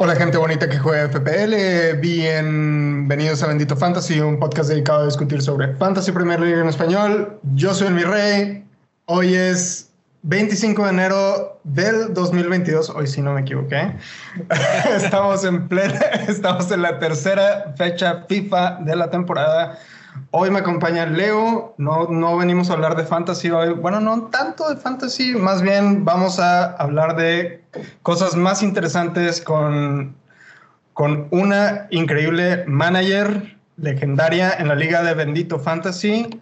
Hola gente bonita que juega FPL, bienvenidos a Bendito Fantasy, un podcast dedicado a discutir sobre Fantasy Premier League en español. Yo soy el mi rey, hoy es 25 de enero del 2022, hoy sí no me equivoqué. estamos en plena, estamos en la tercera fecha FIFA de la temporada. Hoy me acompaña Leo, no, no venimos a hablar de fantasy hoy, bueno, no tanto de fantasy, más bien vamos a hablar de cosas más interesantes con, con una increíble manager legendaria en la liga de Bendito Fantasy.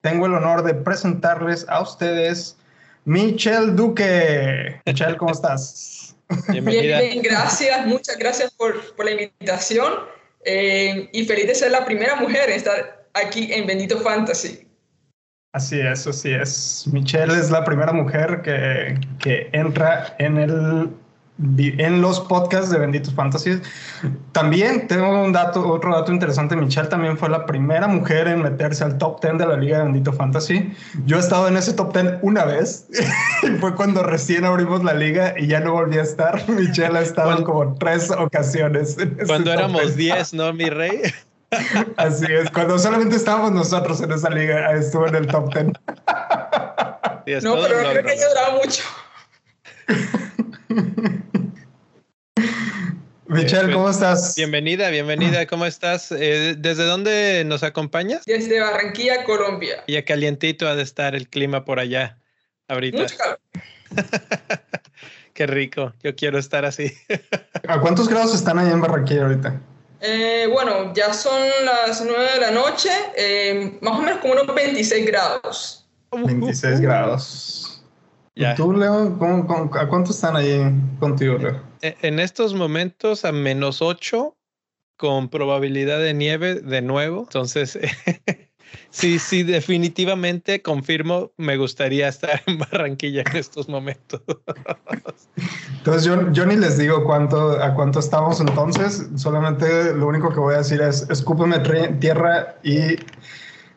Tengo el honor de presentarles a ustedes Michelle Duque. Michelle, ¿cómo estás? Bien, bien, gracias, muchas gracias por, por la invitación eh, y feliz de ser la primera mujer en estar aquí en Bendito Fantasy. Así es, así es. Michelle es la primera mujer que, que entra en el en los podcasts de Benditos Fantasy. También tengo un dato, otro dato interesante. Michelle también fue la primera mujer en meterse al top 10 de la Liga de Bendito Fantasy. Yo he estado en ese top 10 una vez. y fue cuando recién abrimos la liga y ya no volví a estar. Michelle ha estado en como tres ocasiones. Cuando éramos 10, ¿no, mi rey? Así es, cuando solamente estábamos nosotros en esa liga, estuvo en el top 10. no, pero no creo que haya durado mucho. Michelle, ¿cómo estás? Bienvenida, bienvenida, ¿cómo estás? Eh, ¿Desde dónde nos acompañas? Desde Barranquilla, Colombia. Ya calientito ha de estar el clima por allá ahorita. Mucho calor. Qué rico, yo quiero estar así. ¿A cuántos grados están allá en Barranquilla ahorita? Eh, bueno, ya son las 9 de la noche, eh, más o menos como unos 26 grados. 26 grados. ¿Y tú, Leo? a cuánto están ahí contigo, Leo? E, en estos momentos a menos 8 con probabilidad de nieve de nuevo. Entonces, Sí, sí, definitivamente confirmo, me gustaría estar en Barranquilla en estos momentos. Entonces yo, yo ni les digo cuánto, a cuánto estamos entonces, solamente lo único que voy a decir es escúpeme tierra y...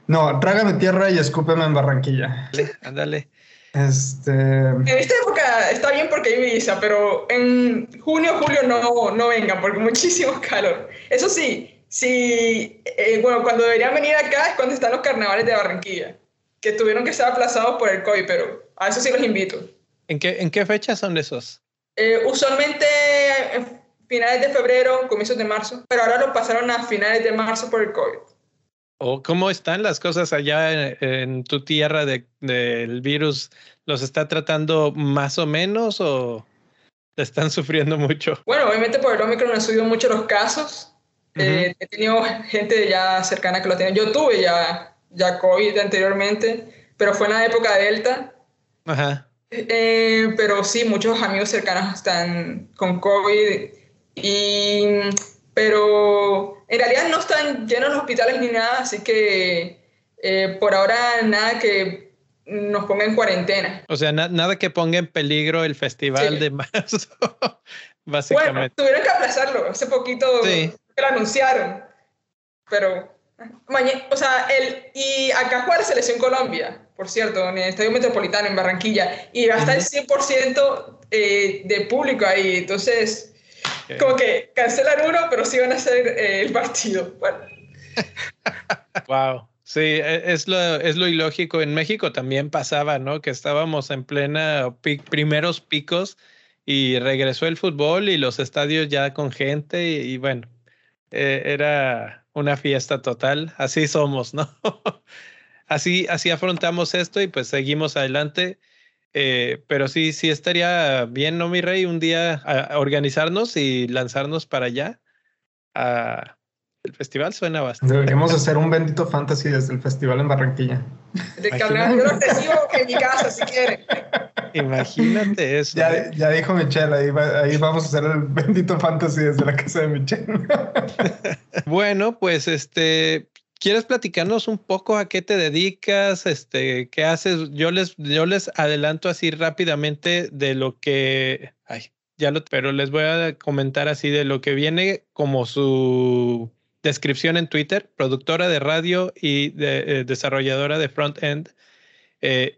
No, trágame tierra y escúpeme en Barranquilla. Ándale. Este... En esta época está bien porque hay visa, pero en junio, julio no, no vengan porque muchísimo calor. Eso sí, Sí, eh, bueno, cuando deberían venir acá es cuando están los carnavales de Barranquilla, que tuvieron que ser aplazados por el COVID, pero a eso sí los invito. ¿En qué, en qué fechas son esos? Eh, usualmente en finales de febrero, comienzos de marzo, pero ahora lo pasaron a finales de marzo por el COVID. ¿O cómo están las cosas allá en, tu tierra del virus? ¿Los está tratando más o menos o están sufriendo mucho? Bueno, obviamente por el Omicron han subido mucho los casos, eh, he tenido gente ya cercana que lo tiene. Yo tuve ya, ya COVID anteriormente, pero fue en la época Delta. Ajá. Eh, pero sí, muchos amigos cercanos están con COVID. Y, pero en realidad no están llenos los hospitales ni nada, así que eh, por ahora nada que nos ponga en cuarentena. O sea, nada que ponga en peligro el festival de marzo, básicamente. Bueno, tuvieron que aplazarlo hace poquito. Sí que lo anunciaron. Pero, o sea, el, y acá juega la selección Colombia, por cierto, en el Estadio Metropolitano en Barranquilla, y va a estar el 100% eh, de público ahí. Entonces, como que cancelan uno, pero sí van a hacer eh, el partido. Bueno. wow. Sí, e, es lo, es lo ilógico. En México también pasaba, ¿no? Que estábamos en plena primeros picos y regresó el fútbol y los estadios ya con gente y bueno, eh, era una fiesta total. Así somos, ¿no? así, así afrontamos esto y pues seguimos adelante. Eh, pero sí, sí estaría bien, ¿no, mi rey? Un día organizarnos y lanzarnos para allá. el festival suena bastante. Deberíamos hacer un bendito fantasy desde el festival en Barranquilla. De yo lo recibo en mi casa si quieren. Imagínate eso. Ya, ¿eh? ya dijo Michelle, ahí, ahí, vamos a hacer el bendito fantasy desde la casa de Michelle. bueno, pues este, ¿quieres platicarnos un poco a qué te dedicas? Este, ¿qué haces? Yo les, yo les adelanto así rápidamente de lo que. Ay, ya lo, pero les voy a comentar así de lo que viene como su descripción en Twitter, productora de radio y de, desarrolladora de front-end,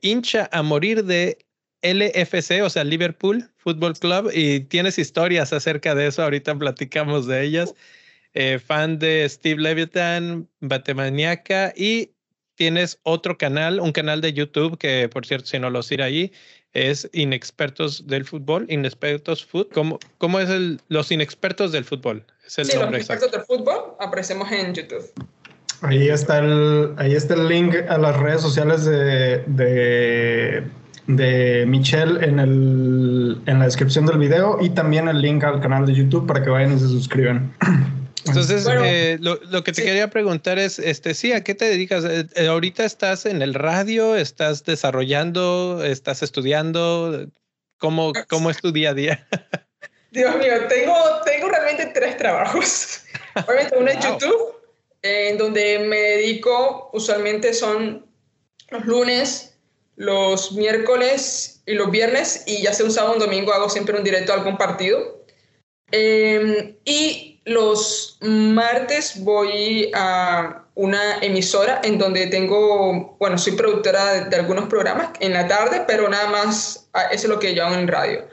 hincha a morir de LFC, o sea, Liverpool Football Club, y tienes historias acerca de eso, ahorita platicamos de ellas. Eh, fan de Steve Levitan, Batemaniaca, y tienes otro canal, un canal de YouTube que, por cierto, si no lo sigue ahí, es Inexpertos del Fútbol, Inexpertos Food. ¿Cómo, cómo es el, los Inexpertos del Fútbol? Es el sí, los Inexpertos del Fútbol aparecemos en YouTube. Ahí está el, ahí está el link a las redes sociales de de Michelle en, el, en la descripción del video y también el link al canal de YouTube para que vayan y se suscriban. Entonces, eh, lo, lo, que te quería preguntar es, este, sí, ¿a qué te dedicas? Eh, eh, ahorita estás en el radio, estás desarrollando, estás estudiando, ¿cómo, cómo es tu día a día? Dios mío, tengo, tengo realmente tres trabajos. Obviamente uno es YouTube, en donde me dedico, usualmente son los lunes los miércoles y los viernes y ya sea un sábado o un domingo hago siempre un directo a algún partido. Em, y los martes voy a una emisora en donde tengo, bueno, soy productora de, algunos programas en la tarde, pero nada más ah, eso es lo que yo en radio.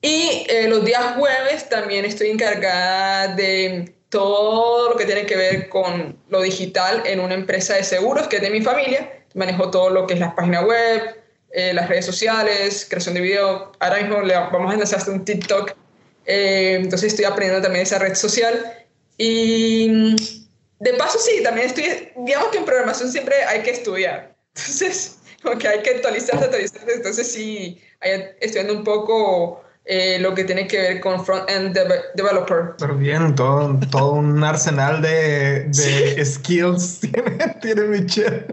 Y eh, los días jueves también estoy encargada de todo lo que tiene que ver con lo digital en una empresa de seguros que es de mi familia manejo todo lo que es la página web, eh, las redes sociales, creación de video. Ahora mismo le vamos a lanzar un TikTok. Eh, entonces estoy aprendiendo también esa red social. Y de paso, sí, también estoy, digamos que en programación siempre hay que estudiar. Entonces, como que hay que actualizarse, actualizarse. Entonces, sí, estudiando un poco eh, lo que tiene que ver con front-end developer. Pero bien, todo, todo un arsenal de, de skills tiene, tiene Michelle.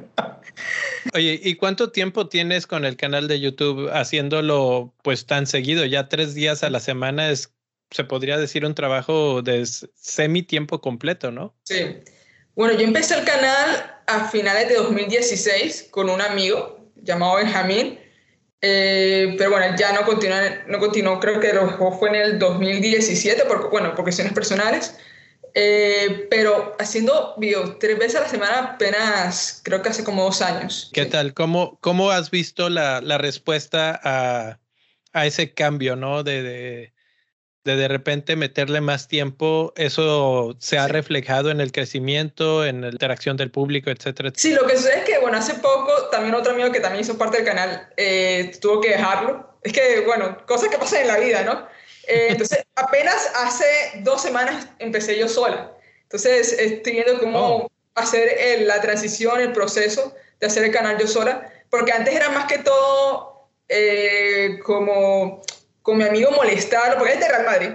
Oye, ¿y cuánto tiempo tienes con el canal de YouTube haciéndolo pues tan seguido? Ya tres días a la semana es, se podría decir, un trabajo de semi tiempo completo, ¿no? Sí. Bueno, yo empecé el canal a finales de 2016 con un amigo llamado Benjamín, eh, pero bueno, ya no continuó, no continuó, creo que lo fue en el 2017, porque, bueno, por cuestiones personales. Eh, pero haciendo videos tres veces a la semana apenas creo que hace como dos años. ¿Qué tal? ¿Cómo, ¿Cómo has visto la, la respuesta a, a, ese cambio, no? De, de, de, de repente meterle más tiempo, eso se ha reflejado en el crecimiento, en la interacción del público, etcétera. Sí, lo que sucede es que, bueno, hace poco también otro amigo que también hizo parte del canal eh, tuvo que dejarlo. Es que, bueno, cosas que pasan en la vida, ¿no? Eh, entonces, apenas hace dos semanas empecé yo sola. Entonces, estoy viendo cómo oh. hacer la transición, el proceso de hacer el canal yo sola, porque antes era más que todo eh, como con mi amigo molestarlo, porque es de Real Madrid,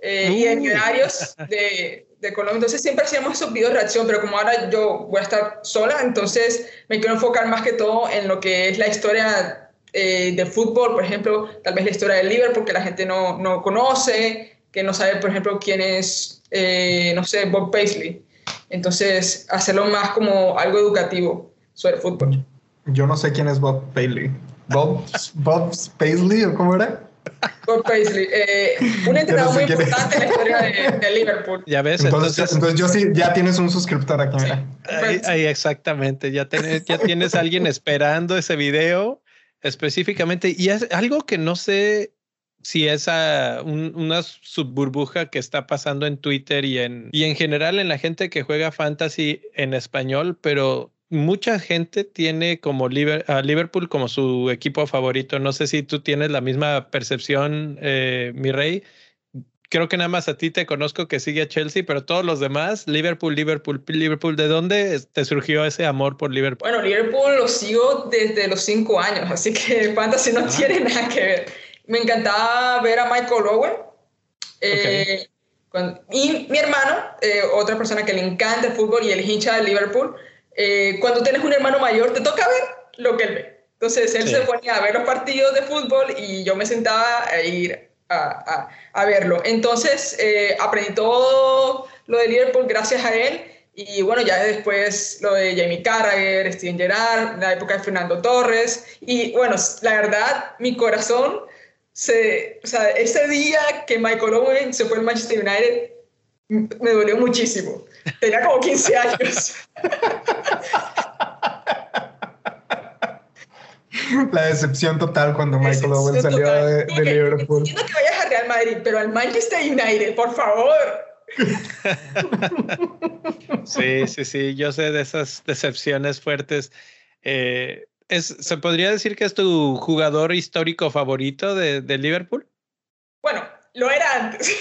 eh, y en horarios de, de Colombia. Entonces, siempre hacíamos esos videos de reacción, pero como ahora yo voy a estar sola, entonces me quiero enfocar más que todo en lo que es la historia eh, de fútbol, por ejemplo, tal vez la historia del Liverpool que la gente no, no conoce, que no sabe, por ejemplo, quién es, eh, no sé, Bob Paisley. Entonces, hacerlo más como algo educativo sobre fútbol. Yo no sé quién es Bob Paisley. ¿Bob, Bob Paisley o cómo era? Bob Paisley, eh, un entrenador muy importante en la historia de, Liverpool. Ya ves, entonces, entonces, yo sí, ya tienes un suscriptor aquí, mira. Ahí, exactamente, ya tienes, ya tienes alguien esperando ese video específicamente. Y es algo que no sé si es una subburbuja que está pasando en Twitter y en, y en general en la gente que juega fantasy en español, pero mucha gente tiene como a Liverpool como su equipo favorito. No sé si tú tienes la misma percepción, eh, mi rey creo que nada más a ti te conozco que sigue a Chelsea, pero todos los demás, Liverpool, Liverpool, Liverpool, ¿de dónde te surgió ese amor por Liverpool? Bueno, Liverpool lo sigo desde los cinco años, así que Fantasy no ah. tiene nada que ver. Me encantaba ver a Michael Owen. Eh, y mi hermano, eh, otra persona que le encanta el fútbol y el hincha de Liverpool, eh, cuando tienes un hermano mayor, te toca ver lo que él ve. Entonces él se ponía a ver los partidos de fútbol y yo me sentaba a ir a, verlo. Entonces, eh, aprendí todo lo de Liverpool gracias a él. Y bueno, ya después lo de Jamie Carragher, Steven Gerrard, la época de Fernando Torres. Y bueno, la verdad, mi corazón se. O sea, ese día que Michael Owen se fue al Manchester United, me dolió muchísimo. Tenía como 15 años. La decepción total cuando Michael Owen salió de, de Liverpool. Entiendo que vayas a Real Madrid, pero al Manchester United, por favor. Sí, sí, sí, yo sé de esas decepciones fuertes. Eh, es, ¿Se podría decir que es tu jugador histórico favorito de, de Liverpool? Bueno, lo era antes.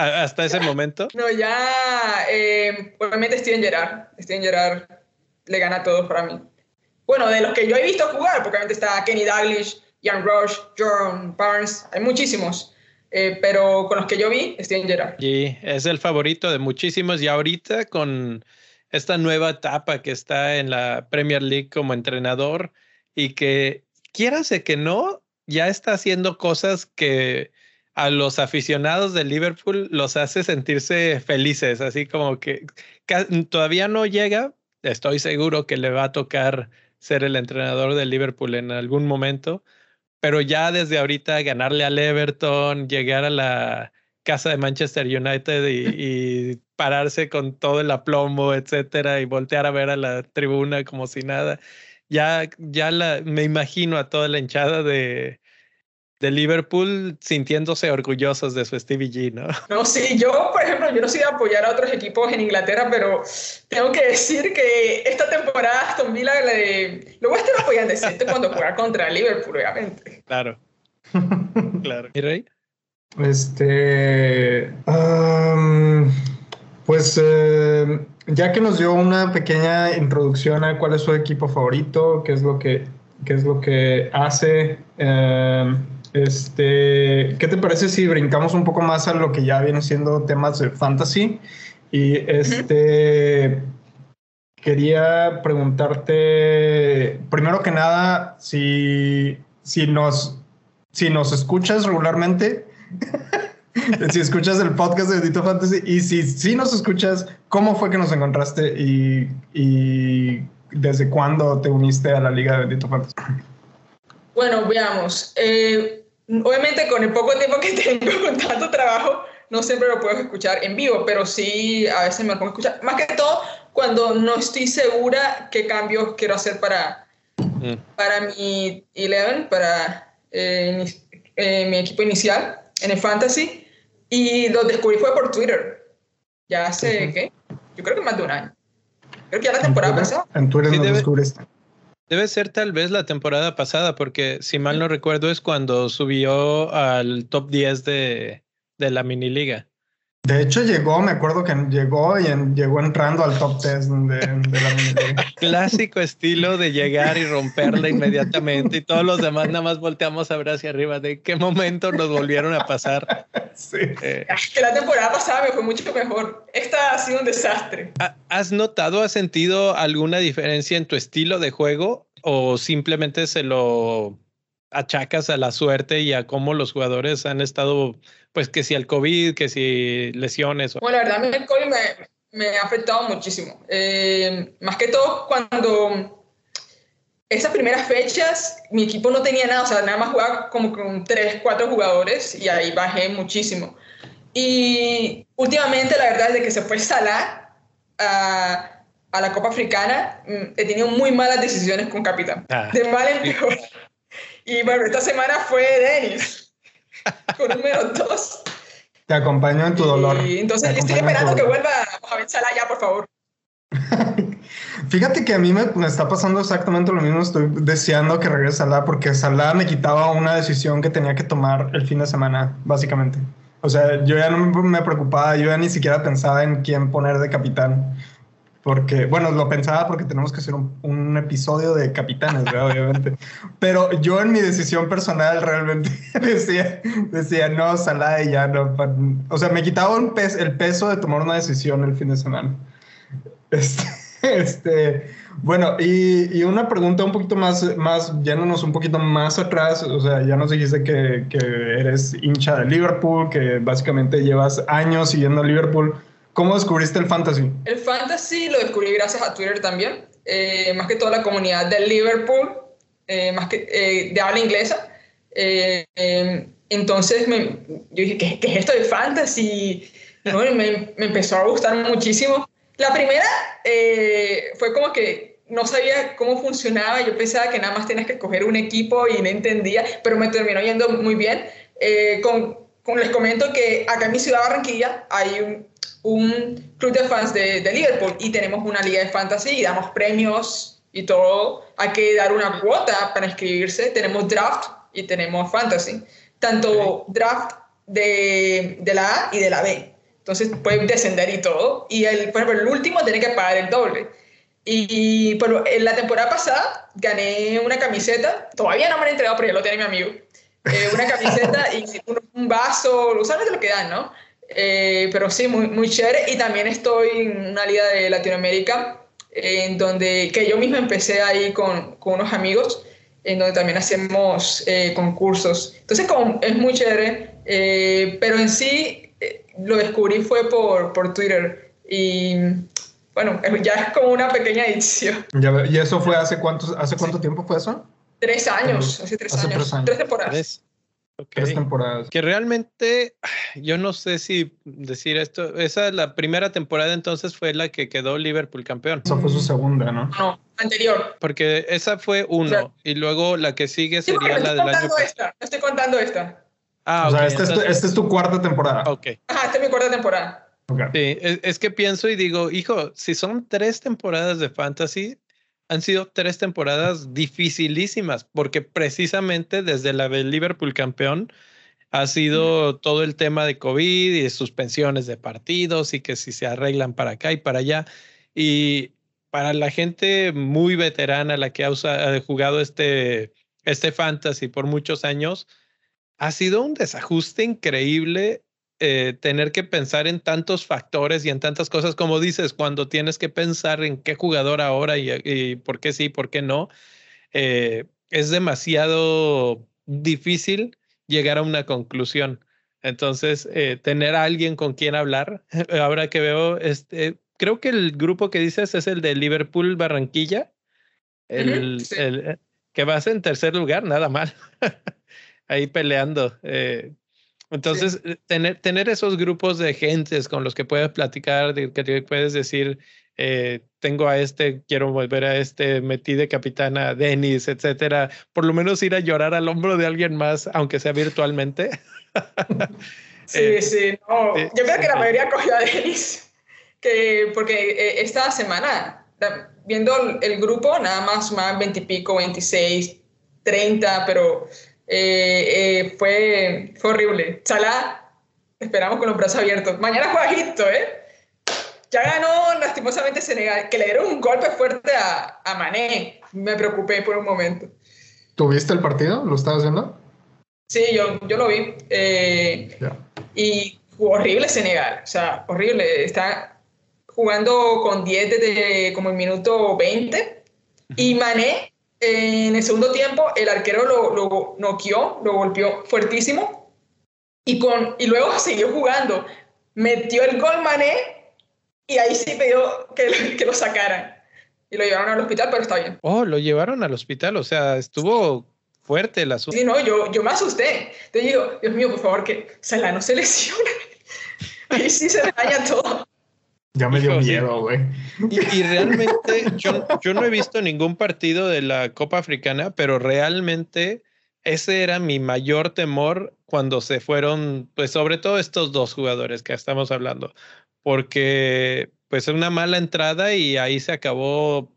¿Hasta ese momento? No, ya, eh, obviamente Steven Gerrard. Steven Gerrard le gana a todos para mí. Bueno, de los que yo he visto jugar, porque obviamente está Kenny Dalglish, Ian Rush, John Barnes, hay muchísimos. Eh, pero con los que yo vi, Steven Gerrard. Sí, es el favorito de muchísimos y ahorita con esta nueva etapa que está en la Premier League como entrenador y que quieras que no, ya está haciendo cosas que a los aficionados de Liverpool los hace sentirse felices, así como que todavía no llega, estoy seguro que le va a tocar ser el entrenador de Liverpool en algún momento, pero ya desde ahorita ganarle al Everton, llegar a la casa de Manchester United y, pararse con todo el aplomo, etcétera, y voltear a ver a la tribuna como si nada. Ya, ya me imagino a toda la hinchada de, de Liverpool sintiéndose orgullosos de su Stevie G, ¿no? No, sí, yo, por ejemplo, yo no soy de apoyar a otros equipos en Inglaterra, pero tengo que decir que esta temporada Aston Villa le, lo voy a estar apoyando decente cuando juega contra Liverpool, obviamente. Claro. claro. ¿Y Rey? Este. Um, pues eh, ya que nos dio una pequeña introducción a cuál es su equipo favorito, qué es lo que, qué es lo que hace. Eh, este, ¿Qué te parece si brincamos un poco más a lo que ya vienen siendo temas de fantasy? Y este, quería preguntarte, primero que nada, si, si, nos, si nos escuchas regularmente, si escuchas el podcast de Dito Fantasy y si, si nos escuchas, ¿cómo fue que nos encontraste y, y desde cuándo te uniste a la liga de Dito Fantasy? Bueno, veamos. Eh, obviamente con el poco tiempo que tengo con tanto trabajo, no siempre lo puedo escuchar en vivo, pero sí a veces me lo pongo a escuchar. Más que todo cuando no estoy segura qué cambios quiero hacer para, mm. para mi Eleven, para eh, eh, mi equipo inicial en el Fantasy. Y lo descubrí fue por Twitter. Ya hace, ¿qué? Yo creo que más de un año. Creo que ya la temporada pasada. En Twitter lo descubriste. Debe ser tal vez la temporada pasada, porque si mal no recuerdo es cuando subió al top 10 de, de la mini liga. De hecho llegó, me acuerdo que llegó y llegó entrando al top 10 de, de la. Clásico estilo de llegar y romperla inmediatamente y todos los demás nada más volteamos a ver hacia arriba de qué momento nos volvieron a pasar. Sí. Eh, que la temporada pasada me fue mucho mejor. Esta ha sido un desastre. ¿Has notado, has sentido alguna diferencia en tu estilo de juego o simplemente se lo achacas a la suerte y a cómo los jugadores han estado, pues que si al COVID, que si lesiones? Bueno, la verdad, el COVID me, ha afectado muchísimo. Eh, más que todo cuando esas primeras fechas mi equipo no tenía nada, o sea, nada más jugaba como con tres, cuatro jugadores y ahí bajé muchísimo. Y últimamente, la verdad, desde que se fue Salah a, a la Copa Africana, mm, he tenido muy malas decisiones con capitán. Ah. De mal en peor. Y bueno, esta semana fue Denis, con número dos. Te acompaño en tu dolor. Y entonces estoy esperando que vuelva Mohamed Salah ya, por favor. Fíjate que a mí me, me, está pasando exactamente lo mismo. Estoy deseando que regrese Salah porque Salah me quitaba una decisión que tenía que tomar el fin de semana, básicamente. O sea, yo ya no me preocupaba, yo ya ni siquiera pensaba en quién poner de capitán. Porque, bueno, lo pensaba porque tenemos que hacer un, episodio de capitanes, obviamente. Pero yo en mi decisión personal realmente decía, decía no, Salah y ya no. O sea, me quitaba el peso de tomar una decisión el fin de semana. Este, este bueno, y, una pregunta un poquito más, más, yéndonos un poquito más atrás, o sea, ya nos dijiste que, que eres hincha de Liverpool, que básicamente llevas años siguiendo a Liverpool. ¿Cómo descubriste el fantasy? El fantasy lo descubrí gracias a Twitter también, eh, más que toda la comunidad del Liverpool, eh, más que eh, de habla inglesa. entonces me, yo dije, ¿qué, es esto de fantasy? me, me, empezó a gustar muchísimo. La primera eh, fue como que no sabía cómo funcionaba, yo pensaba que nada más tenías que escoger un equipo y no entendía, pero me terminó yendo muy bien. Eh, con, con, les comento que acá en mi ciudad Barranquilla hay un, un club de fans de, de, Liverpool y tenemos una liga de fantasy y damos premios y todo. Hay que dar una cuota para inscribirse. Tenemos draft y tenemos fantasy. Tanto draft de, de, la A y de la B. Entonces pueden descender y todo. Y el, por ejemplo, el último tiene que pagar el doble. Y bueno, en la temporada pasada gané una camiseta. Todavía no me han entregado, pero ya lo tiene mi amigo. Eh, una camiseta y un, vaso, usualmente lo que dan, ¿no? Eh, pero sí, muy, muy chévere. Y también estoy en una liga de Latinoamérica, en donde, que yo misma empecé ahí con, con unos amigos, en donde también hacemos eh, concursos. Entonces, como, es muy chévere, eh, pero en sí lo descubrí fue por, por Twitter. Y bueno, ya es como una pequeña edición. ¿Y eso fue hace, cuántos, hace cuánto tiempo fue eso? Tres años, hace tres, años, tres años. Tres temporadas. Tres temporadas. Que realmente, yo no sé si decir esto. Esa, la primera temporada entonces fue la que quedó Liverpool campeón. Esa fue su segunda, ¿no? No, anterior. Porque esa fue uno. y luego la que sigue sería la del año pasado. No estoy contando esta. Ah, o sea, esta, es tu, cuarta temporada. Ok. Ajá, esta es mi cuarta temporada. Sí, es, es que pienso y digo, hijo, si son tres temporadas de fantasy, han sido tres temporadas dificilísimas, porque precisamente desde la del Liverpool campeón ha sido todo el tema de COVID y suspensiones de partidos y que si se arreglan para acá y para allá. Y para la gente muy veterana, la que ha, ha jugado este, este fantasy por muchos años, ha sido un desajuste increíble eh, tener que pensar en tantos factores y en tantas cosas, como dices, cuando tienes que pensar en qué jugador ahora y, por qué sí, por qué no, eh, es demasiado difícil llegar a una conclusión. Entonces, eh, tener a alguien con quien hablar, ahora que veo, este, creo que el grupo que dices es el de Liverpool Barranquilla, el, el que vas en tercer lugar, nada mal, ahí peleando. Entonces, eh, tener, tener esos grupos de gentes con los que puedes platicar, de, que te puedes decir, eh, tengo a este, quiero volver a este, metí de capitana a Denis, etcétera, por lo menos ir a llorar al hombro de alguien más, aunque sea virtualmente. sí, eh, sí, no. Yo creo que la mayoría cogió a Denis, que, porque esta semana, viendo el grupo, nada más más 20 y pico, 26, 30, pero eh, eh, fue, fue horrible. Salah, esperamos con los brazos abiertos. Mañana juega Egipto, ¿eh? Ya ganó lastimosamente Senegal, que le dieron un golpe fuerte a, a Mané. Me preocupé por un momento. ¿Tuviste el partido? ¿Lo estabas viendo? Sí, yo, yo lo vi. Eh, y jugó horrible Senegal. O sea, horrible. Está jugando con 10 desde como el minuto 20. Y Mané en el segundo tiempo, el arquero lo, lo noqueó, lo golpeó fuertísimo y, con, y luego siguió jugando. Metió el gol Mané y ahí sí pidió que, que lo sacaran. Y lo llevaron al hospital, pero está bien. Oh, lo llevaron al hospital, o sea, estuvo fuerte el asunto. Sí, no, yo, yo me asusté. Te digo, Dios mío, por favor, que Salah no se lesione. Ahí sí se daña todo. Ya me dio miedo, güey. Y, realmente yo, yo no he visto ningún partido de la Copa Africana, pero realmente ese era mi mayor temor cuando se fueron, pues sobre todo estos dos jugadores que estamos hablando, porque pues una mala entrada y ahí se acabó,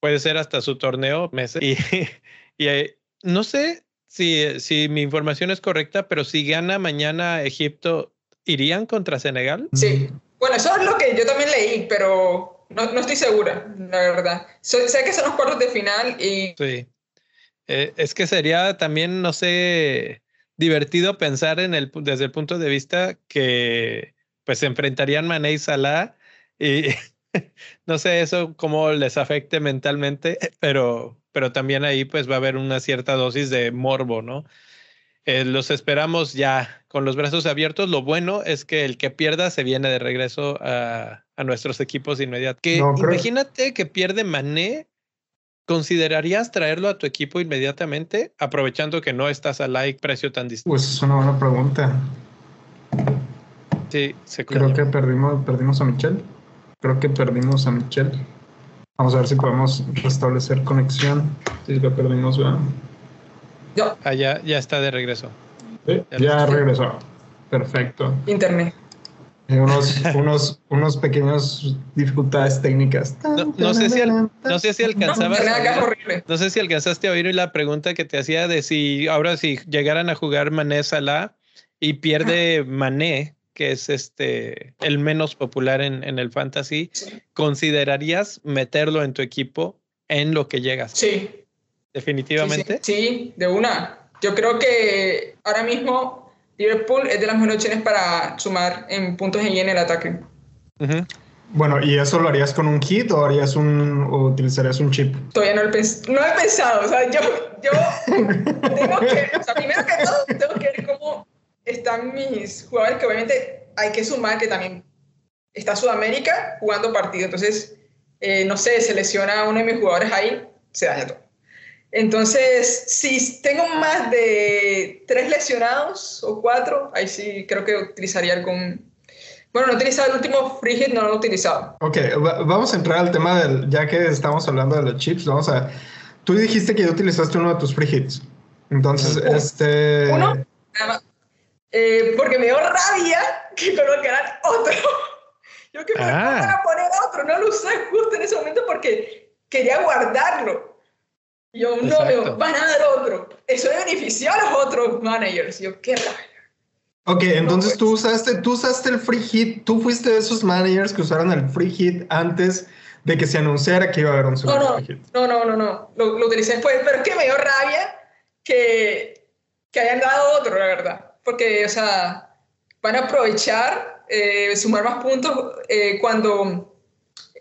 puede ser hasta su torneo, meses. Y, y eh, no sé si, si mi información es correcta, pero si gana mañana Egipto, ¿irían contra Senegal? Sí. Bueno, eso es lo que yo también leí, pero no, no estoy segura, la verdad. sé que son los cuartos de final y... Sí. Eh, es que sería también, no sé, divertido pensar en el, desde el punto de vista que pues se enfrentarían Mané y Salah y no sé eso cómo les afecte mentalmente, pero, pero también ahí pues va a haber una cierta dosis de morbo, ¿no? Eh, los esperamos ya con los brazos abiertos. Lo bueno es que el que pierda se viene de regreso a, nuestros equipos inmediatos. Que imagínate que pierde Mané. ¿Considerarías traerlo a tu equipo inmediatamente, aprovechando que no estás a like precio tan distinto? Pues es una buena pregunta. Sí, se Creo que perdimos, perdimos a Michelle. Creo que perdimos a Michelle. Vamos a ver si podemos restablecer conexión. Sí, lo perdimos, ¿verdad? Ya. Ah, ya, está de regreso. ya, regresó. Perfecto. Internet. unos, unos, unos pequeños dificultades técnicas. No, sé si no sé si alcanzabas. No, sé si alcanzaste a oír la pregunta que te hacía de si ahora si llegaran a jugar Mané Salah y pierde Mané, que es este el menos popular en, en el fantasy, ¿considerarías meterlo en tu equipo en lo que llegas? Sí. ¿Definitivamente? Sí, de una. Yo creo que ahora mismo Liverpool es de las mejores opciones para sumar en puntos en el ataque. Bueno, ¿y eso lo harías con un kit o harías un o utilizarías un chip? Todavía no, no he pensado, o sea, yo, yo tengo que, o sea, primero que todo, tengo que ver cómo están mis jugadores, que obviamente hay que sumar que también está Sudamérica jugando partido, entonces, eh, no sé, selecciona a uno de mis jugadores ahí, se daña todo. Entonces, si tengo más de tres lesionados o cuatro, ahí sí creo que utilizaría algún... Bueno, no he utilizado el último free hit, no lo he utilizado. Ok, vamos a entrar al tema del, ya que estamos hablando de los chips, vamos a... Tú dijiste que ya utilizaste uno de tus free hits. Entonces, este... Uno, eh, porque me dio rabia que colocaran otro. Yo que me ah. a poner otro, no lo usé justo en ese momento porque quería guardarlo. Yo, no, me van a dar otro. Eso benefició a los otros managers. Yo, qué rabia. Ok, entonces tú usaste, tú usaste el free hit, tú fuiste de esos managers que usaron el free hit antes de que se anunciara que iba a haber un segundo no, no, free hit. No, no, no, no, lo, lo, utilicé después, pero es que me dio rabia que, que hayan dado otro, la verdad porque, o sea, van a aprovechar, eh, sumar más puntos eh, cuando,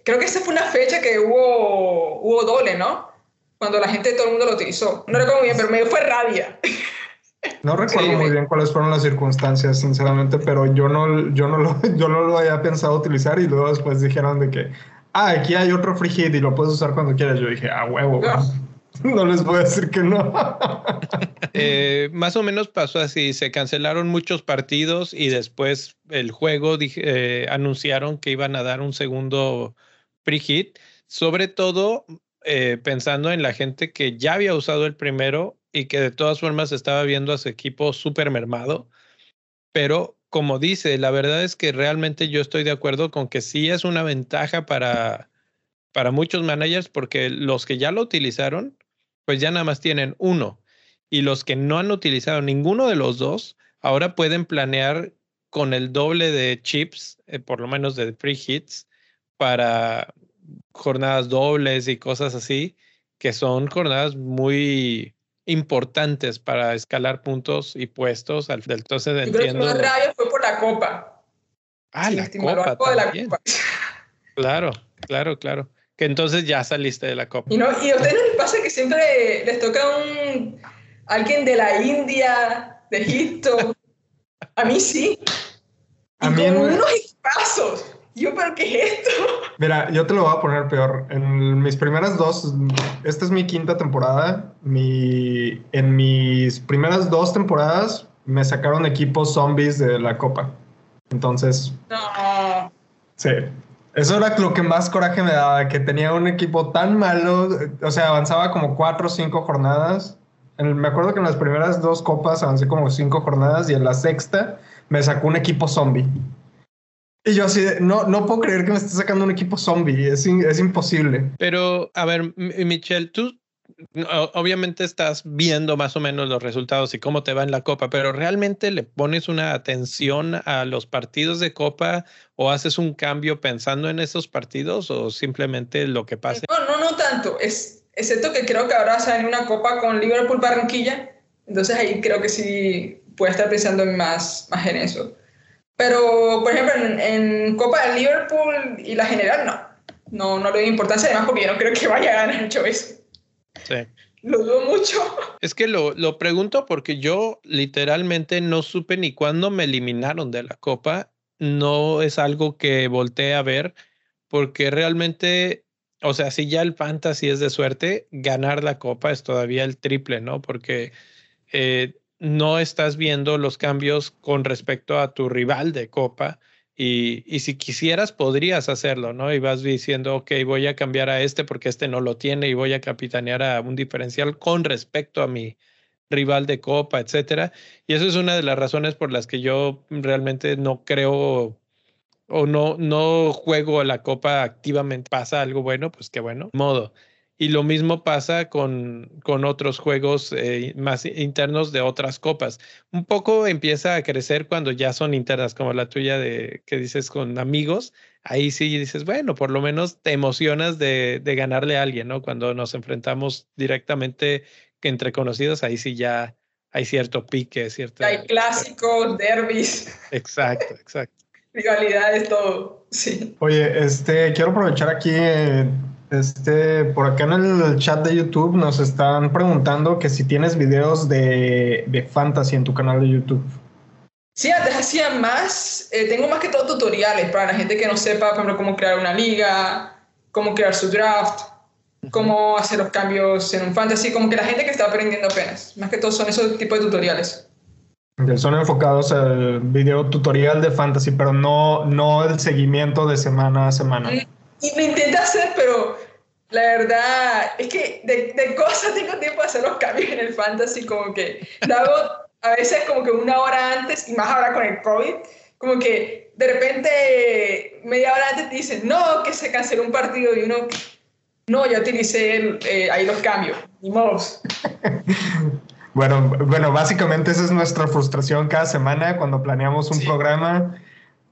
creo que esa fue una fecha que hubo, hubo doble, ¿no? Cuando la gente, todo el mundo lo utilizó. No recuerdo muy bien, pero me fue rabia. No recuerdo muy bien cuáles fueron las circunstancias, sinceramente, pero yo no, yo no, lo, yo no lo había pensado utilizar y luego después dijeron de que, ah, aquí hay otro free hit y lo puedes usar cuando quieras. Yo dije, ah, huevo. No les voy a decir que no. Eh, más o menos pasó así, se cancelaron muchos partidos y después el juego eh, anunciaron que iban a dar un segundo free hit, sobre todo eh, pensando en la gente que ya había usado el primero y que de todas formas estaba viendo a su equipo súper mermado. Pero como dice, la verdad es que realmente yo estoy de acuerdo con que sí es una ventaja para, para muchos managers porque los que ya lo utilizaron pues ya nada más tienen uno. Y los que no han utilizado ninguno de los dos, ahora pueden planear con el doble de chips, eh, por lo menos de free hits, para jornadas dobles y cosas así, que son jornadas muy importantes para escalar puntos y puestos. Entonces entiendo. Creo que fue por la copa. Ah, la copa, también. Claro, claro, claro que entonces ya saliste de la copa. Y, no, y a ustedes no les pasa que siempre les toca un alguien de la India, de Egipto. A mí sí. A mí con unos pasos. Yo, ¿pero qué es esto? Mira, yo te lo voy a poner peor. En mis primeras dos, esta es mi quinta temporada. Mi, en mis primeras dos temporadas me sacaron equipos zombies de la copa. Entonces. No. Sí. Eso era lo que más coraje me daba, que tenía un equipo tan malo, o sea, avanzaba como cuatro o cinco jornadas. me acuerdo que en las primeras dos copas avancé como cinco jornadas y en la sexta me sacó un equipo zombie. Y yo así, no, no puedo creer que me esté sacando un equipo zombie, es, es imposible. Pero, a ver, Michelle, tú obviamente estás viendo más o menos los resultados y cómo te va en la copa, pero ¿realmente le pones una atención a los partidos de copa o haces un cambio pensando en esos partidos o simplemente lo que pase? No, no, no tanto, es, excepto que creo que ahora sale una copa con Liverpool Barranquilla, entonces ahí creo que sí puede estar pensando más, más en eso. Pero, por ejemplo, en, Copa de Liverpool y la general, no. No, no le doy importancia, además porque yo no creo que vaya a ganar mucho eso. Sí. Lo dudo mucho. Es que lo, lo pregunto porque yo literalmente no supe ni cuándo me eliminaron de la copa. No es algo que volteé a ver porque realmente, o sea, si ya el fantasy es de suerte, ganar la copa es todavía el triple, ¿no? Porque eh, no estás viendo los cambios con respecto a tu rival de copa. Y, y, si quisieras, podrías hacerlo, ¿no? Y vas diciendo, ok, voy a cambiar a este porque este no lo tiene y voy a capitanear a un diferencial con respecto a mi rival de copa, etcétera. Y eso es una de las razones por las que yo realmente no creo o no, no juego la copa activamente. Pasa algo bueno, pues qué bueno. Modo. Y lo mismo pasa con, con otros juegos eh, más internos de otras copas. Un poco empieza a crecer cuando ya son internas, como la tuya de que dices con amigos. Ahí sí dices, bueno, por lo menos te emocionas de, de ganarle a alguien, ¿no? Cuando nos enfrentamos directamente entre conocidos, ahí sí ya hay cierto pique, cierto. Hay clásicos, derbis. Exacto, exacto. Rivalidades, todo. Sí. Oye, este, quiero aprovechar aquí este, por acá en el chat de YouTube nos están preguntando que si tienes videos de, de fantasy en tu canal de YouTube. Sí, antes hacía más. Eh, tengo más que todo tutoriales para la gente que no sepa, por ejemplo, cómo crear una liga, cómo crear su draft, cómo hacer los cambios en un fantasy, como que la gente que está aprendiendo apenas. Más que todo son esos tipos de tutoriales. Son enfocados al video tutorial de fantasy, pero no, no el seguimiento de semana a semana. Y lo intenté hacer, pero la verdad es que de, de, cosas tengo tiempo de hacer los cambios en el fantasy, como que hago a veces como que una hora antes, y más ahora con el COVID, como que de repente media hora antes te dicen, no, que se canceló un partido y uno, no, ya utilicé el, eh, ahí los cambios, ni modos. bueno, bueno, básicamente esa es nuestra frustración cada semana cuando planeamos un sí. programa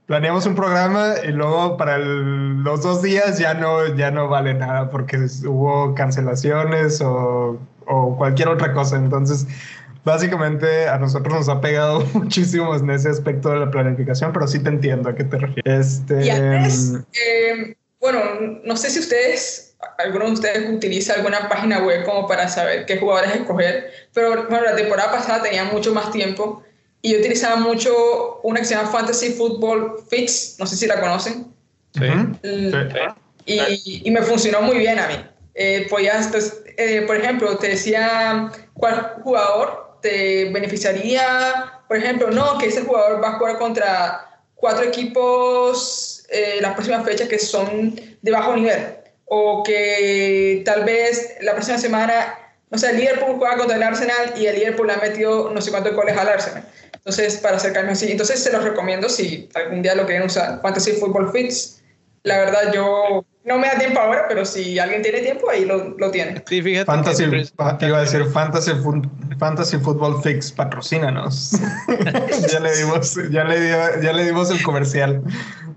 planeamos un programa y luego para el, los dos días ya no, ya no vale nada porque hubo cancelaciones o, o, cualquier otra cosa. Entonces, básicamente a nosotros nos ha pegado muchísimo en ese aspecto de la planificación, pero sí te entiendo a qué te refieres. Este, y antes, eh, bueno, no sé si ustedes, algunos de ustedes utiliza alguna página web como para saber qué jugadores escoger, pero bueno, la temporada pasada tenía mucho más tiempo y yo utilizaba mucho una que se llama Fantasy Football Fix, no sé si la conocen. Sí. Y, y, me funcionó muy bien a mí. Eh, podías, pues, eh, por ejemplo, te decía cuál jugador te beneficiaría, por ejemplo, no, que ese jugador va a jugar contra cuatro equipos eh, las próximas fechas que son de bajo nivel, o que tal vez la próxima semana, no sé, el Liverpool juega contra el Arsenal y el Liverpool le ha metido no sé cuántos goles al Arsenal. Entonces, para acercarme así. Entonces, se los recomiendo si algún día lo quieren usar. Fantasy Football Fits. La verdad, yo no me da tiempo ahora, pero si alguien tiene tiempo, ahí lo, lo tiene. Sí, fíjate. Fantasy, que... iba a decir Fantasy, Fantasy Football Fix, patrocínanos. ya, le dimos, ya, le ya le dimos el comercial.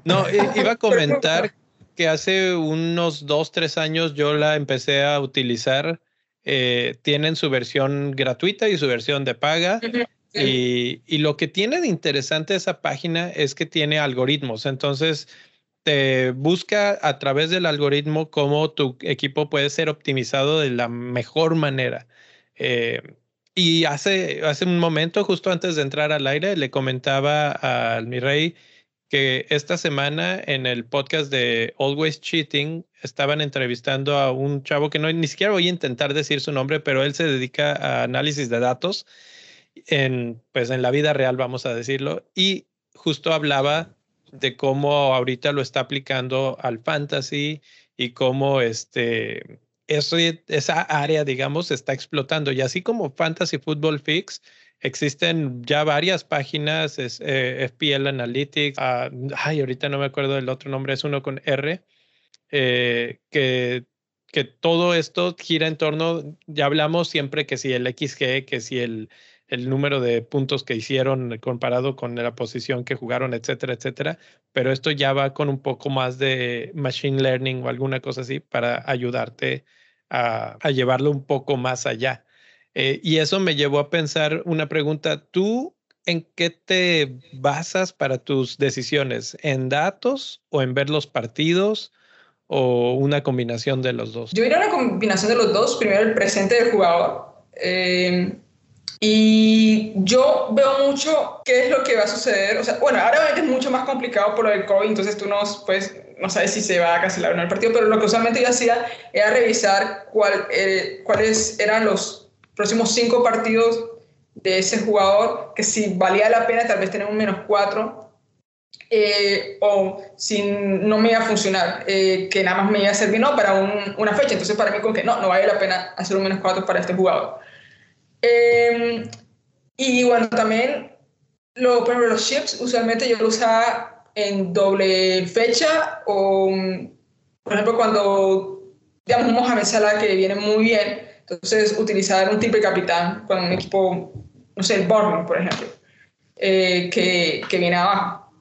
No, iba a comentar que hace unos dos, tres años yo la empecé a utilizar. Eh, tienen su versión gratuita y su versión de paga. Uh -huh. Y, lo que tiene de interesante esa página es que tiene algoritmos. Entonces, te busca a través del algoritmo cómo tu equipo puede ser optimizado de la mejor manera. Eh, y hace, hace un momento, justo antes de entrar al aire, le comentaba al mi rey que esta semana en el podcast de Always Cheating estaban entrevistando a un chavo que no ni siquiera voy a intentar decir su nombre, pero él se dedica a análisis de datos en, pues en la vida real, vamos a decirlo, y justo hablaba de cómo ahorita lo está aplicando al fantasy y cómo este, eso, esa área, digamos, se está explotando. Y así como Fantasy Football Fix, existen ya varias páginas, es, eh, FPL Analytics, uh, ay, ahorita no me acuerdo del otro nombre, es uno con R, eh, que que todo esto gira en torno, ya hablamos siempre que si el XG, que si el, el número de puntos que hicieron comparado con la posición que jugaron, etcétera, etcétera. Pero esto ya va con un poco más de machine learning o alguna cosa así para ayudarte a, a llevarlo un poco más allá. Eh, y eso me llevó a pensar una pregunta. ¿Tú en qué te basas para tus decisiones? ¿En datos o en ver los partidos? ¿O una combinación de los dos? Yo diría una combinación de los dos. Primero, el presente del jugador. Eh, y yo veo mucho qué es lo que va a suceder. O sea, bueno, ahora es mucho más complicado por del COVID, entonces tú no, pues, no sabes si se va a cancelar o no el partido, pero lo que usualmente yo hacía era revisar cuál, eh, cuáles eran los próximos cinco partidos de ese jugador, que si valía la pena tal vez tener un menos 4 eh, o si no me iba a funcionar, eh, que nada más me iba a servir no para una fecha. Entonces, para mí, con que no, no vale la pena hacer un menos 4 para este jugador. Em, y bueno, también, lo, por ejemplo, los chips, usualmente yo lo usaba en doble fecha o, por ejemplo, cuando, digamos, Mohamed Salah que viene muy bien, entonces utilizar un triple capitán con un equipo, no sé, el Bournemouth, por ejemplo, eh, que, que viene abajo.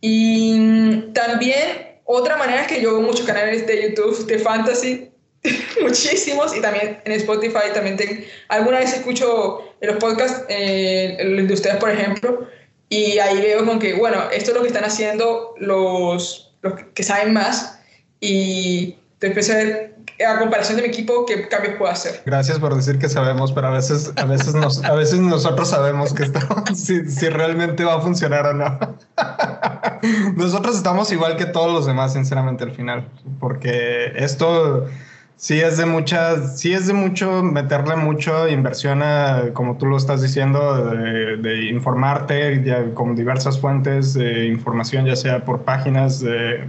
Y también otra manera es que yo veo muchos canales de YouTube de fantasy, muchísimos, y también en Spotify también tengo, alguna vez escucho los podcasts eh, de ustedes, por ejemplo, y ahí veo con que, bueno, esto es lo que están haciendo los, los que saben más, y después a ver a comparación de mi equipo, qué cambios puedo hacer. Gracias por decir que sabemos, pero a veces, a veces, a veces nosotros sabemos que si realmente va a funcionar o no. nosotros estamos igual que todos los demás, sinceramente, al final, porque esto sí es de muchas, sí es de mucho meterle mucho inversión a, como tú lo estás diciendo, de, informarte ya, con diversas fuentes de información, ya sea por páginas,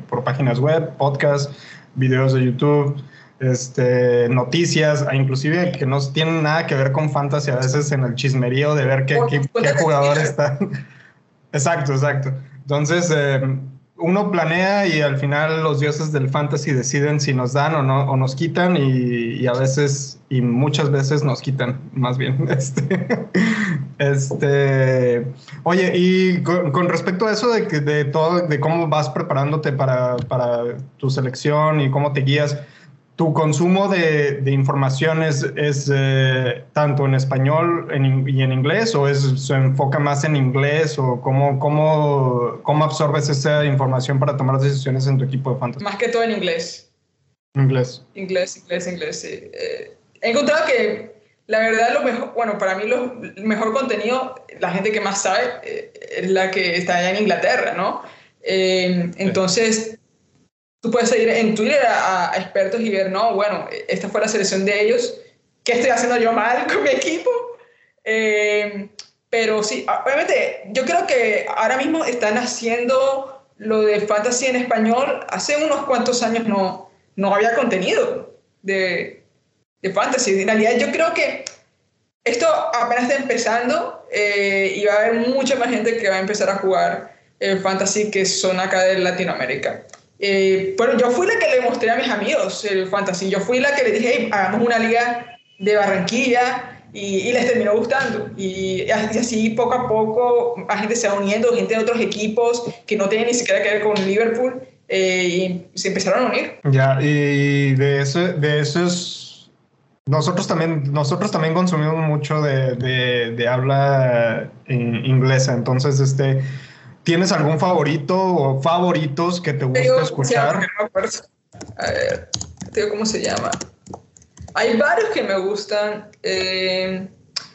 por páginas web, podcasts, videos de YouTube este, noticias, inclusive que no tienen nada que ver con fantasy, a veces en el chismerío de ver qué, qué, jugador está. exacto, exacto. Entonces, eh, uno planea y al final los dioses del fantasy deciden si nos dan o no, o nos quitan y, a veces, y muchas veces nos quitan, más bien. Este, este, oye, y con, respecto a eso de, de todo, de cómo vas preparándote para, para tu selección y cómo te guías, ¿Tu consumo de, de información es, es eh, tanto en español y en inglés o es, se enfoca más en inglés o cómo, cómo, cómo absorbes esa información para tomar decisiones en tu equipo de fantasy? Más que todo en inglés. Inglés. Inglés, inglés, inglés, sí. Eh, he encontrado que la verdad lo mejor, bueno, para mí lo el mejor contenido, la gente que más sabe eh, es la que está allá en Inglaterra, ¿no? entonces tú puedes seguir en Twitter a, expertos y ver, no, bueno, esta fue la selección de ellos, ¿qué estoy haciendo yo mal con mi equipo? Eh, pero sí, obviamente, yo creo que ahora mismo están haciendo lo de fantasy en español. Hace unos cuantos años no, no había contenido de, de fantasy. En realidad, yo creo que esto apenas está empezando eh, y va a haber mucha más gente que va a empezar a jugar el fantasy que son acá de Latinoamérica. Eh, bueno, yo fui la que le mostré a mis amigos el fantasy. Yo fui la que le dije, hey, hagamos una liga de Barranquilla y, les terminó gustando. Y, así poco a poco la gente se va uniendo, gente de otros equipos que no tienen ni siquiera que ver con Liverpool eh, y se empezaron a unir. Ya, y de eso, de eso es nosotros también, nosotros también consumimos mucho de, de, de habla inglesa, entonces este, ¿Tienes algún favorito o favoritos que te gusta escuchar? A ver, cómo se llama. Hay varios que me gustan. Eh,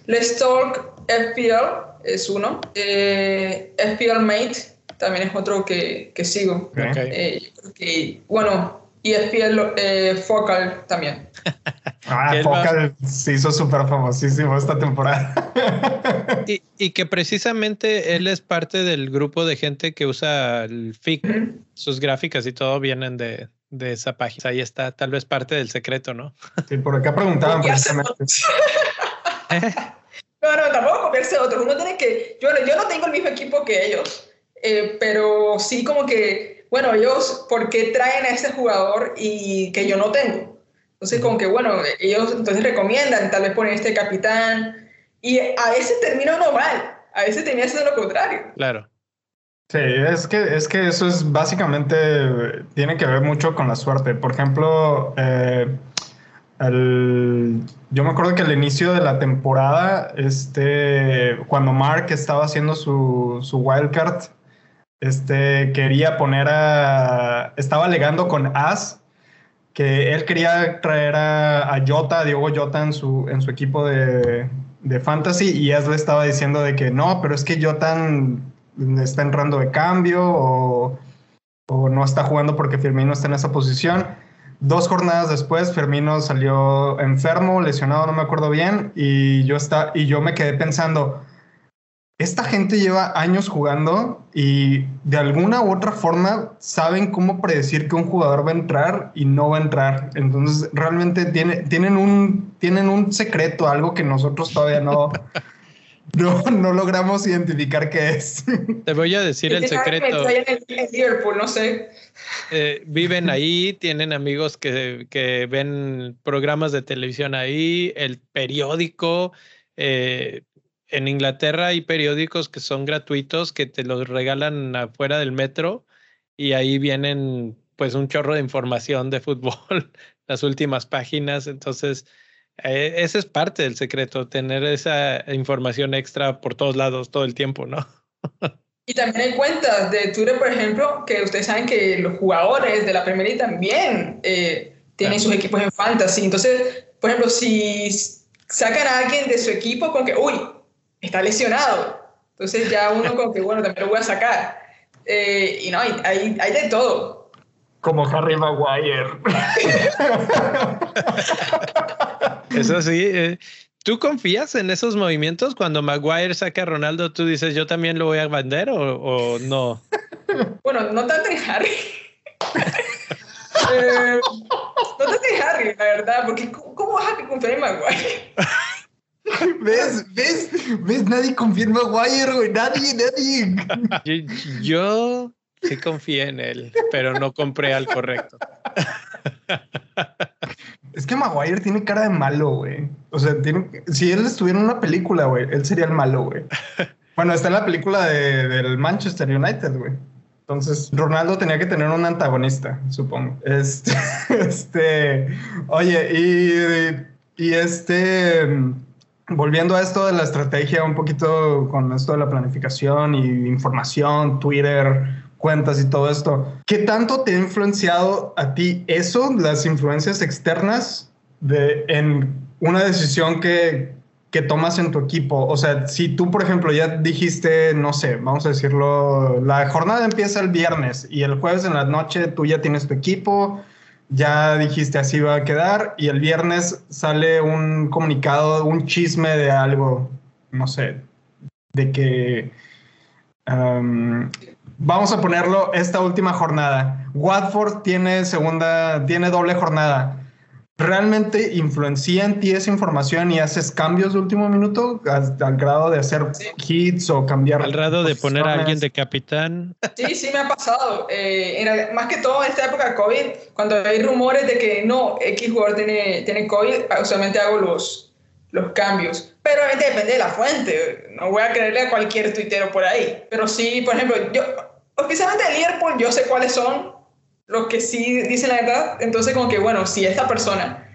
Let's Talk FPL es uno. Eh, FPL Mate también es otro que, que sigo. Eh, bueno, y FPL eh, Focal también. Ah, Focal se hizo súper famosísimo esta temporada. y, que precisamente él es parte del grupo de gente que usa el FIC. Sus gráficas y todo vienen de, de, esa página. Ahí está, tal vez parte del secreto, ¿no? Sí, por acá preguntaban precisamente. no, no, tampoco copiarse otros. Uno tiene que. Yo, yo no tengo el mismo equipo que ellos, eh, pero sí, como que. Bueno, ellos, ¿por qué traen a ese jugador y que yo no tengo? Entonces, como que, bueno, ellos entonces recomiendan tal vez poner este capitán y a veces termina uno mal, a veces termina siendo lo contrario. Claro. Sí, es que, es que eso es básicamente, tiene que ver mucho con la suerte. Por ejemplo, eh, el, yo me acuerdo que al inicio de la temporada, este, cuando Mark estaba haciendo su, su wildcard, este, quería poner a, estaba alegando con As que él quería traer a, a Jota, a Diego Jota en su, en su equipo de, de fantasy y As le estaba diciendo de que no, pero es que Jota está entrando de cambio o, o, no está jugando porque Firmino está en esa posición. Dos jornadas después, Firmino salió enfermo, lesionado, no me acuerdo bien, y yo, está, y yo me quedé pensando, esta gente lleva años jugando y de alguna u otra forma saben cómo predecir que un jugador va a entrar y no va a entrar. Entonces, realmente tiene, tienen, un, tienen un secreto, algo que nosotros todavía no, no, no logramos identificar qué es. Te voy a decir el secreto. No sé. Eh, viven ahí, tienen amigos que, que, ven programas de televisión ahí, el periódico. Eh, en Inglaterra hay periódicos que son gratuitos, que te los regalan afuera del metro y ahí vienen pues un chorro de información de fútbol, las últimas páginas. Entonces, eh, ese es parte del secreto, tener esa información extra por todos lados todo el tiempo, ¿no? y también hay cuentas de Twitter, por ejemplo, que ustedes saben que los jugadores de la Premier League también eh, tienen sus equipos en fantasy. Entonces, por ejemplo, si sacan a alguien de su equipo con que, uy, está lesionado. Entonces ya uno como que, bueno, también lo voy a sacar. Eh, y no, hay, hay, hay, de todo. Como Harry Maguire. Eso sí. Eh, ¿Tú confías en esos movimientos? Cuando Maguire saca a Ronaldo, ¿tú dices yo también lo voy a vender o, o no? Bueno, no tanto en Harry. eh, no tanto en Harry, la verdad, porque ¿cómo vas a confiar en Maguire? ¿Ves? ¿Ves? ¿Ves? Nadie confirma Wire, güey. Nadie, nadie. Yo, sí confié en él, pero no compré al correcto. Es que Maguire tiene cara de malo, güey. O sea, tiene, si él estuviera en una película, güey, él sería el malo, güey. Bueno, está en la película de, del Manchester United, güey. Entonces, Ronaldo tenía que tener un antagonista, supongo. Este, este, oye, y, y este, volviendo a esto de la estrategia, un poquito con esto de la planificación y información, Twitter, cuentas y todo esto, ¿qué tanto te ha influenciado a ti eso, las influencias externas, de, en una decisión que, que tomas en tu equipo? O sea, si tú, por ejemplo, ya dijiste, no sé, vamos a decirlo, la jornada empieza el viernes y el jueves en la noche tú ya tienes tu equipo, ya dijiste así va a quedar y el viernes sale un comunicado, un chisme de algo, no sé, de que vamos a ponerlo esta última jornada. Watford tiene segunda, tiene doble jornada. ¿Realmente influencia en ti esa información y haces cambios de último minuto al, grado de hacer hits o cambiar? Al grado de poner a alguien de capitán. Sí, sí me ha pasado. Eh, más que todo en esta época de COVID, cuando hay rumores de que no, X jugador tiene, tiene COVID, usualmente hago los, los cambios. Pero obviamente depende de la fuente. No voy a creerle a cualquier tuitero por ahí. Pero sí, por ejemplo, yo, oficialmente de Liverpool, yo sé cuáles son los que sí dicen la verdad. Entonces, como que, bueno, si esta persona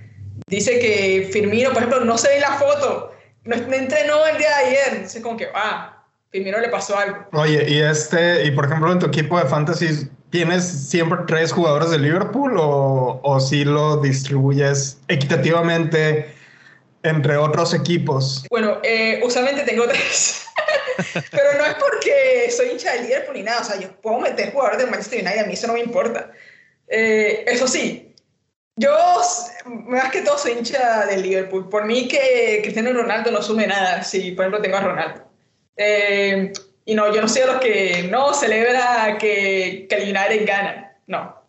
dice que Firmino, por ejemplo, no se ve la foto, no, entrenó el día de ayer, entonces como que, ah, Firmino le pasó algo. Oye, y este, y por ejemplo, en tu equipo de fantasy, ¿tienes siempre tres jugadores de Liverpool o, o si lo distribuyes equitativamente entre otros equipos? Bueno, eh, usualmente tengo tres. Pero no es porque soy hincha de Liverpool ni nada. O sea, yo puedo meter jugadores de Manchester United, a mí eso no me importa. Eh, eso sí, yo más que todo soy hincha del Liverpool. Por mí que Cristiano Ronaldo no sume nada si, por ejemplo, tengo a Ronaldo. Eh, y no, yo no soy de los que no celebra que, que el United gana. No.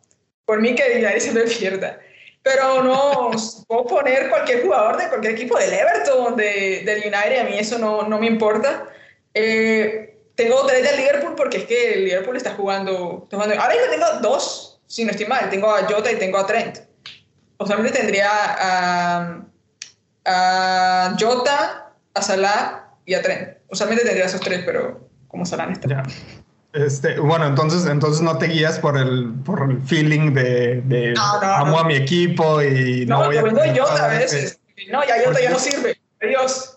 Por mí que el United siempre pierda. Pero no, puedo poner cualquier jugador de cualquier equipo del Everton, de, del United, a mí eso no, no me importa. Eh, tengo tres del Liverpool porque es que el Liverpool está jugando, está jugando. Ahora yo tengo dos, si no estoy mal. Tengo a Jota y tengo a Trent. O solamente tendría a, a Jota, a Salah y a Trent. Usualmente tendría esos tres, pero como Salah no está. Este, bueno, entonces, entonces no te guías por el, por el feeling de, de amo a mi equipo y no, voy a... Jota a veces. No, ya Jota ya no sirve. Adiós.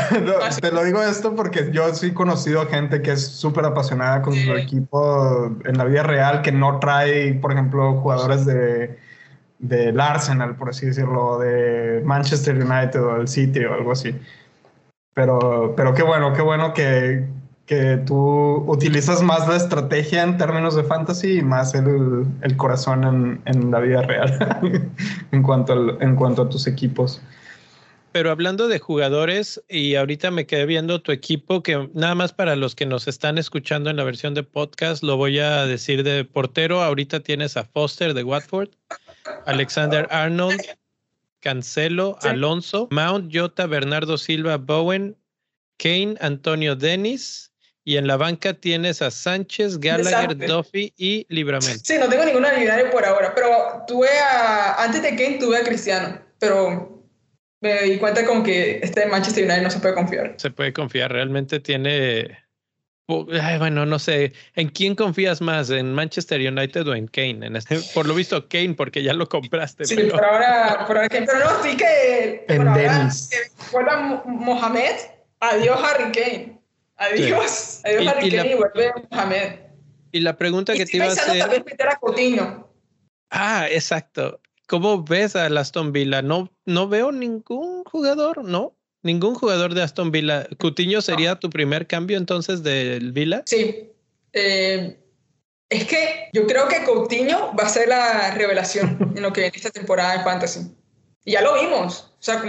te lo digo esto porque yo sí he conocido gente que es súper apasionada con su equipo en la vida real, que no trae, por ejemplo, jugadores de del Arsenal, por así decirlo, de Manchester United o del City o algo así. Pero, pero qué bueno, qué bueno que, que tú utilizas más la estrategia en términos de fantasy y más el, el corazón en, en, la vida real en, cuanto en cuanto a tus equipos. Pero hablando de jugadores, y ahorita me quedé viendo tu equipo, que nada más para los que nos están escuchando en la versión de podcast, lo voy a decir de portero. Ahorita tienes a Foster de Watford, Alexander Arnold, Cancelo, Alonso, Mount, Jota, Bernardo Silva, Bowen, Kane, Antonio Dennis. Y en la banca tienes a Sánchez, Gallagher, Duffy y Libramento. Sí, no tengo ninguna habilidad por ahora, pero tuve a, antes de Kane tuve a Cristiano, pero me di cuenta con que este Manchester United no se puede confiar. Se puede confiar, realmente tiene... bueno, no sé, ¿en quién confías más? ¿En Manchester United o en Kane? En este, por lo visto, Kane, porque ya lo compraste. Sí, por ahora, por ahora, pero no, sí que... En Dennis. Vuelva Mohamed, adiós Harry Kane. Adiós, adiós Harry Kane y vuelve Mohamed. Y la pregunta que te iba a hacer... también meter a Coutinho. Ah, exacto. ¿Cómo ves a Aston Villa? No, no veo ningún jugador, ¿no? Ningún jugador de Aston Villa. ¿Cutiño sería tu primer cambio entonces del Villa? Sí. Eh, es que yo creo que Coutinho va a ser la revelación en lo que en esta temporada de Fantasy. Y ya lo vimos, o sea,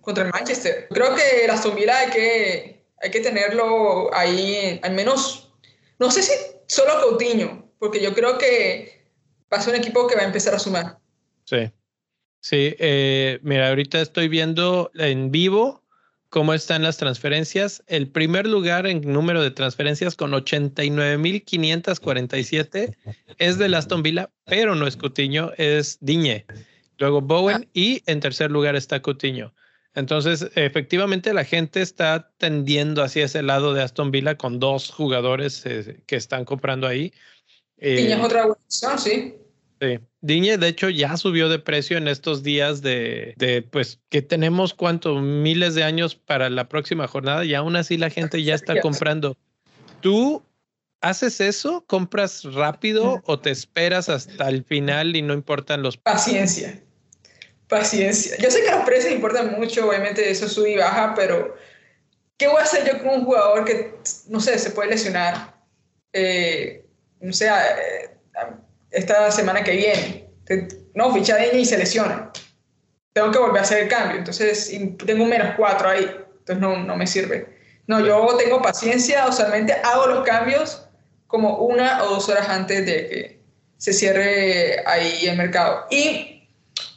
contra el Manchester. Creo que el Aston Villa hay que, hay que tenerlo ahí, al menos, no sé si solo Coutinho, porque yo creo que va a ser un equipo que va a empezar a sumar. Sí. Sí, eh, mira, ahorita estoy viendo en vivo cómo están las transferencias. El primer lugar en número de transferencias con 89.547 es de Aston Villa, pero no es Cutiño, es Diñe. Luego Bowen y en tercer lugar está Cutiño. Entonces, efectivamente, la gente está tendiendo hacia ese lado de Aston Villa con dos jugadores eh, que están comprando ahí. Diñe es eh, otra opción, sí. Sí. Diñe, de hecho, ya subió de precio en estos días de, de, pues, que tenemos cuántos miles de años para la próxima jornada y aún así la gente ya está comprando. ¿Tú haces eso? ¿Compras rápido o te esperas hasta el final y no importan los... Paciencia. Paciencia. Yo sé que los precios importan mucho, obviamente eso sube y baja, pero ¿qué voy a hacer yo con un jugador que, no sé, se puede lesionar? Eh, no sé, eh, esta semana que viene. No, ficha de y se lesiona. Tengo que volver a hacer el cambio. Entonces, tengo un menos cuatro ahí. Entonces, no, no me sirve. No, yo tengo paciencia. Usualmente hago los cambios como una o dos horas antes de que se cierre ahí el mercado. Y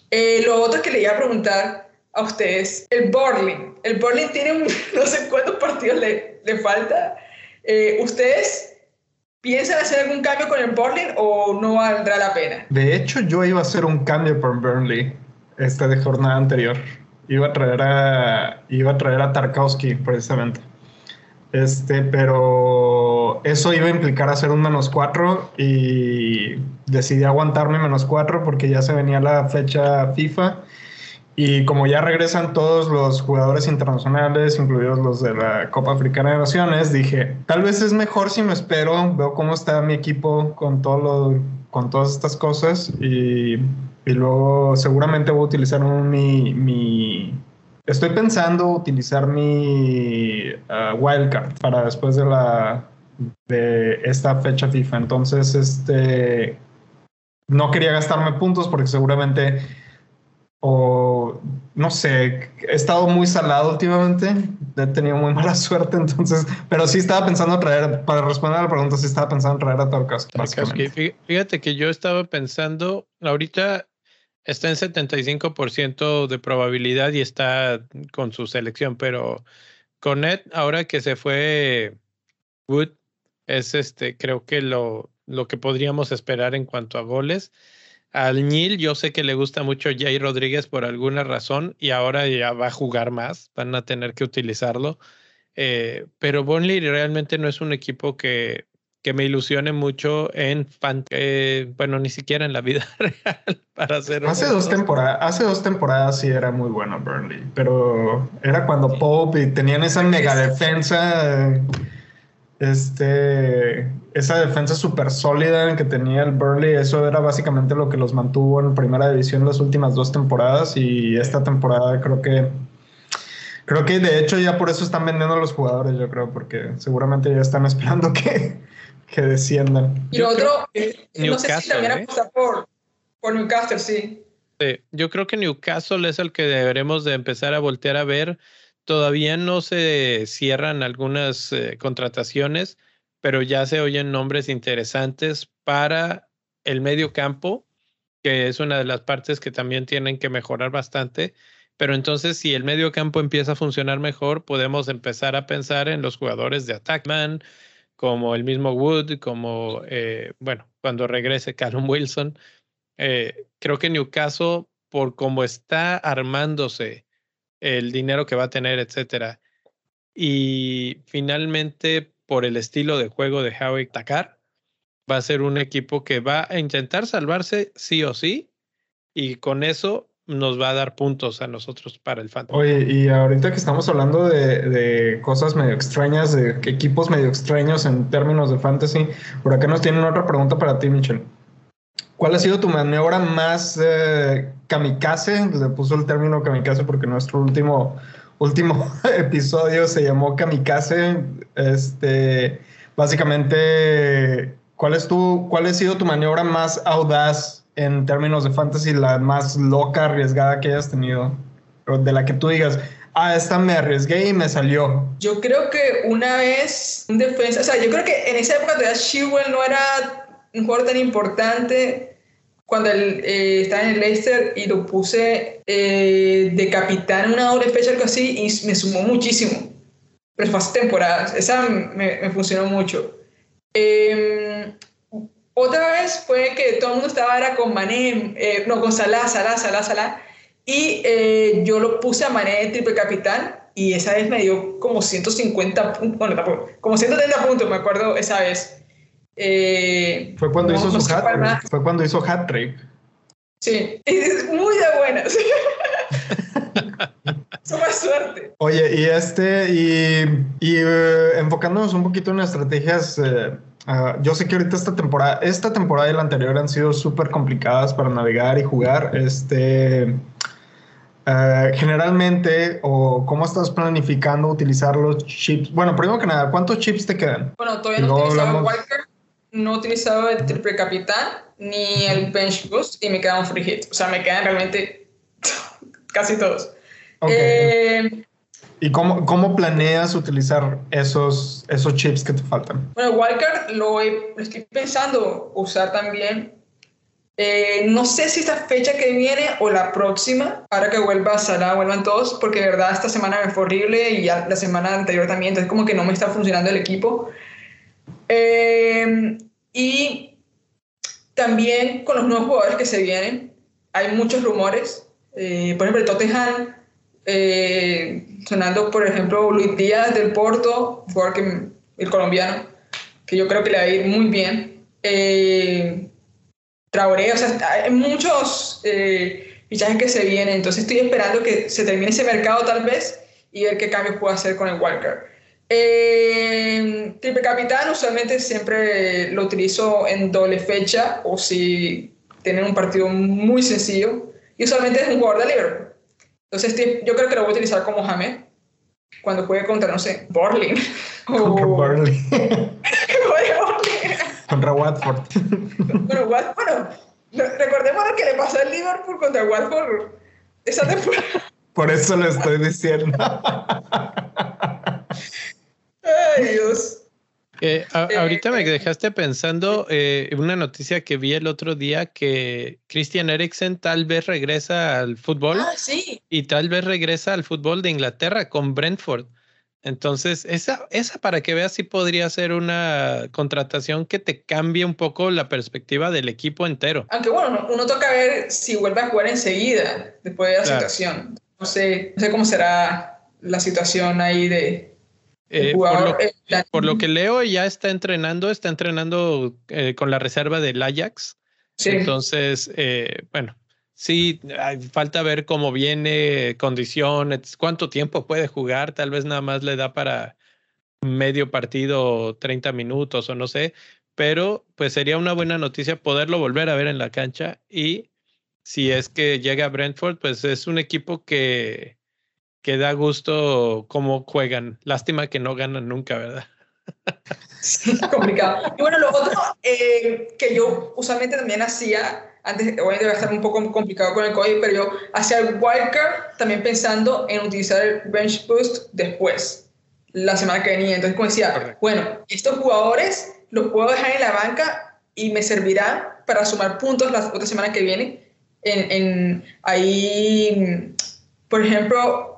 eh, lo otro que le iba a preguntar a ustedes, el Borling. El Borling tiene un, no sé cuántos partidos le, le falta. Eh, ¿Ustedes ¿Piensan hacer algún cambio con el Burnley o no valdrá la pena? De hecho, yo iba a hacer un cambio por Burnley esta de jornada anterior. Iba a traer a, iba a, traer a Tarkowski precisamente. Este, pero eso iba a implicar hacer un menos cuatro y decidí aguantarme menos cuatro porque ya se venía la fecha FIFA y como ya regresan todos los jugadores internacionales, incluidos los de la Copa Africana de Naciones, dije, tal vez es mejor si me espero, veo cómo está mi equipo con, todo con todas estas cosas y, y luego seguramente voy a utilizar mi, mi... Estoy pensando utilizar mi uh, wildcard para después de la de esta fecha FIFA. Entonces, este no quería gastarme puntos porque seguramente o no sé, he estado muy salado últimamente, he tenido muy mala suerte, entonces, pero sí estaba pensando traer, para responder a la pregunta, sí estaba pensando traer a Tarkovsky. Fíjate que yo estaba pensando, ahorita está en 75% de probabilidad y está con su selección, pero con Ed, ahora que se fue Wood, es este, creo que lo, lo que podríamos esperar en cuanto a goles. Al Nil yo sé que le gusta mucho Jay Rodríguez por alguna razón y ahora ya va a jugar más, van a tener que utilizarlo. Eh, pero Burnley realmente no es un equipo que, que me ilusione mucho en fan, eh, bueno, ni siquiera en la vida real para hacer. Hace dos temporadas, hace dos temporadas sí era muy bueno Burnley, pero era cuando Pope y tenían esa mega defensa este, esa defensa súper sólida que tenía el Burnley, eso era básicamente lo que los mantuvo en primera división las últimas dos temporadas y esta temporada creo que Creo que de hecho ya por eso están vendiendo a los jugadores, yo creo, porque seguramente ya están esperando que, que desciendan. Y lo otro, no sé si también ¿eh? por, por Newcastle, sí. sí. Yo creo que Newcastle es el que deberemos de empezar a voltear a ver. Todavía no se cierran algunas eh, contrataciones, pero ya se oyen nombres interesantes para el medio campo, que es una de las partes que también tienen que mejorar bastante. Pero entonces, si el medio campo empieza a funcionar mejor, podemos empezar a pensar en los jugadores de Attackman, como el mismo Wood, como, eh, bueno, cuando regrese Callum Wilson. Eh, creo que Newcastle, por cómo está armándose el dinero que va a tener, etcétera, y finalmente por el estilo de juego de Howie Takar, va a ser un equipo que va a intentar salvarse sí o sí, y con eso nos va a dar puntos a nosotros para el fantasy. Oye, y ahorita que estamos hablando de, cosas medio extrañas, de equipos medio extraños en términos de fantasy, por acá nos tienen otra pregunta para ti, Michel. ¿Cuál ha sido tu maniobra más eh, kamikaze? Le puso el término kamikaze porque nuestro último, último episodio se llamó kamikaze. Este, básicamente, ¿cuál, es tu, ¿cuál ha sido tu maniobra más audaz en términos de fantasy, la más loca, arriesgada que hayas tenido? De la que tú digas, ah, esta me arriesgué y me salió. Yo creo que una vez un defensa, o sea, yo creo que en esa época todavía Shewell no era un jugador tan importante cuando él eh, estaba en el Leicester y lo puse eh, de capitán una doble fecha, algo así, y me sumó muchísimo. Pero fue hace temporadas, esa me, me funcionó mucho. Eh, otra vez fue que todo el mundo estaba era con Mané, eh, no, con Salah, Salah, Salah, Salah. Y eh, yo lo puse a Mané de triple capitán y esa vez me dio como 150 puntos, bueno, como 130 puntos, me acuerdo esa vez. Eh, fue cuando hizo su hat, fue cuando hizo hat trick. Sí, muy de buenas. Suma suerte. Oye, y este, y, y enfocándonos un poquito en estrategias Ah, yo sé que ahorita esta temporada, esta temporada y la anterior han sido súper complicadas para navegar y jugar. Este, generalmente, o cómo estás planificando utilizar los chips. Bueno, primero que nada, ¿cuántos chips te quedan? Bueno, todavía no he utilizado no he utilizado el triple capitán ni el bench boost y me quedan free hit. O sea, me quedan realmente casi todos. Eh, ¿Y cómo, cómo, planeas utilizar esos, esos chips que te faltan? Bueno, Wildcard lo, estoy pensando usar también. Eh, no sé si esta fecha que viene o la próxima, ahora que vuelva a Salah, vuelvan todos, porque de verdad esta semana me fue horrible y ya la semana anterior también, entonces como que no me está funcionando el equipo. Eh, y también con los nuevos jugadores que se vienen, hay muchos rumores. Eh, por ejemplo, Tottenham eh, sonando, por ejemplo, Luis Díaz del Porto, que, el colombiano, que yo creo que le va a ir muy bien. Eh, Traoré, o sea, hay muchos eh, fichajes que se vienen, entonces estoy esperando que se termine ese mercado tal vez y ver qué cambios puedo hacer con el Walker. Eh, triple capitán usualmente siempre lo utilizo en doble fecha o si tienen un partido muy sencillo y usualmente es un jugador de Liverpool. Entonces yo creo que lo voy a utilizar como James cuando juegue contra, no sé, Borlin. Contra Borlin. contra Watford. bueno, bueno, recordemos lo que le pasó al Liverpool contra Watford esa temporada. Por eso lo estoy diciendo. Ay, Dios. Eh, ahorita me dejaste pensando eh, una noticia que vi el otro día que Christian Eriksen tal vez regresa al fútbol ah, sí. y tal vez regresa al fútbol de Inglaterra con Brentford. Entonces, esa, esa para que veas si podría ser una contratación que te cambie un poco la perspectiva del equipo entero. Aunque bueno, uno toca ver si vuelve a jugar enseguida después de la situación. No sé, no sé cómo será la situación ahí de, eh, por, lo, que leo, ya está entrenando, está entrenando eh, con la reserva del Ajax. Entonces, eh, bueno, sí, falta ver cómo viene, condiciones, cuánto tiempo puede jugar, tal vez nada más le da para medio partido, 30 minutos o no sé, pero pues sería una buena noticia poderlo volver a ver en la cancha y si es que llega a Brentford, pues es un equipo que que da gusto cómo juegan. Lástima que no ganan nunca, ¿verdad? Sí, complicado. Y bueno, lo otro eh, que yo usualmente también hacía, antes, obviamente va a estar un poco complicado con el COVID, pero yo hacía el wildcard también pensando en utilizar el bench boost después, la semana que venía. Entonces, como decía, bueno, estos jugadores los puedo dejar en la banca y me servirá para sumar puntos la otra semana que viene. En, en ahí, por ejemplo,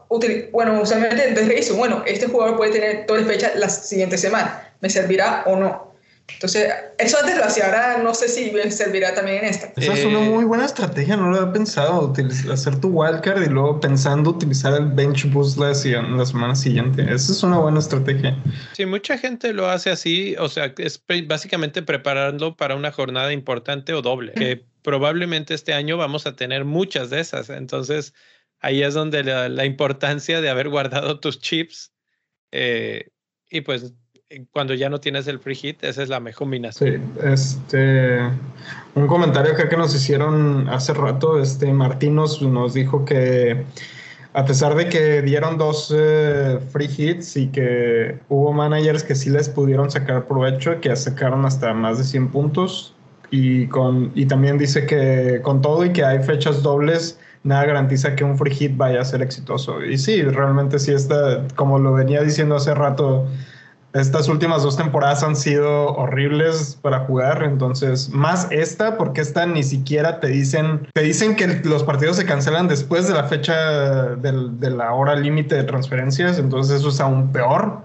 bueno, usualmente entonces dicen, bueno, este jugador puede tener doble fecha la siguiente semana, ¿me servirá o no? Entonces, eso antes lo hacía, ahora no sé si me servirá también en esta. Esa es una eh, muy buena estrategia, no lo había pensado, hacer tu wildcard y luego pensando utilizar el bench boost la, la semana siguiente. Esa es una buena estrategia. Sí, mucha gente lo hace así, o sea, es básicamente prepararlo para una jornada importante o doble, que probablemente este año vamos a tener muchas de esas, entonces ahí es donde la, importancia de haber guardado tus chips eh, y pues cuando ya no tienes el free hit, esa es la mejor combinación. Sí, este, un comentario que nos hicieron hace rato, este, Martín nos, dijo que a pesar de que dieron dos eh, free hits y que hubo managers que sí les pudieron sacar provecho, que sacaron hasta más de 100 puntos, y, con, y también dice que con todo y que hay fechas dobles, nada garantiza que un free hit vaya a ser exitoso. Y sí, realmente sí está, como lo venía diciendo hace rato, estas últimas dos temporadas han sido horribles para jugar, entonces más esta, porque esta ni siquiera te dicen, te dicen que los partidos se cancelan después de la fecha de la hora límite de transferencias, entonces eso es aún peor.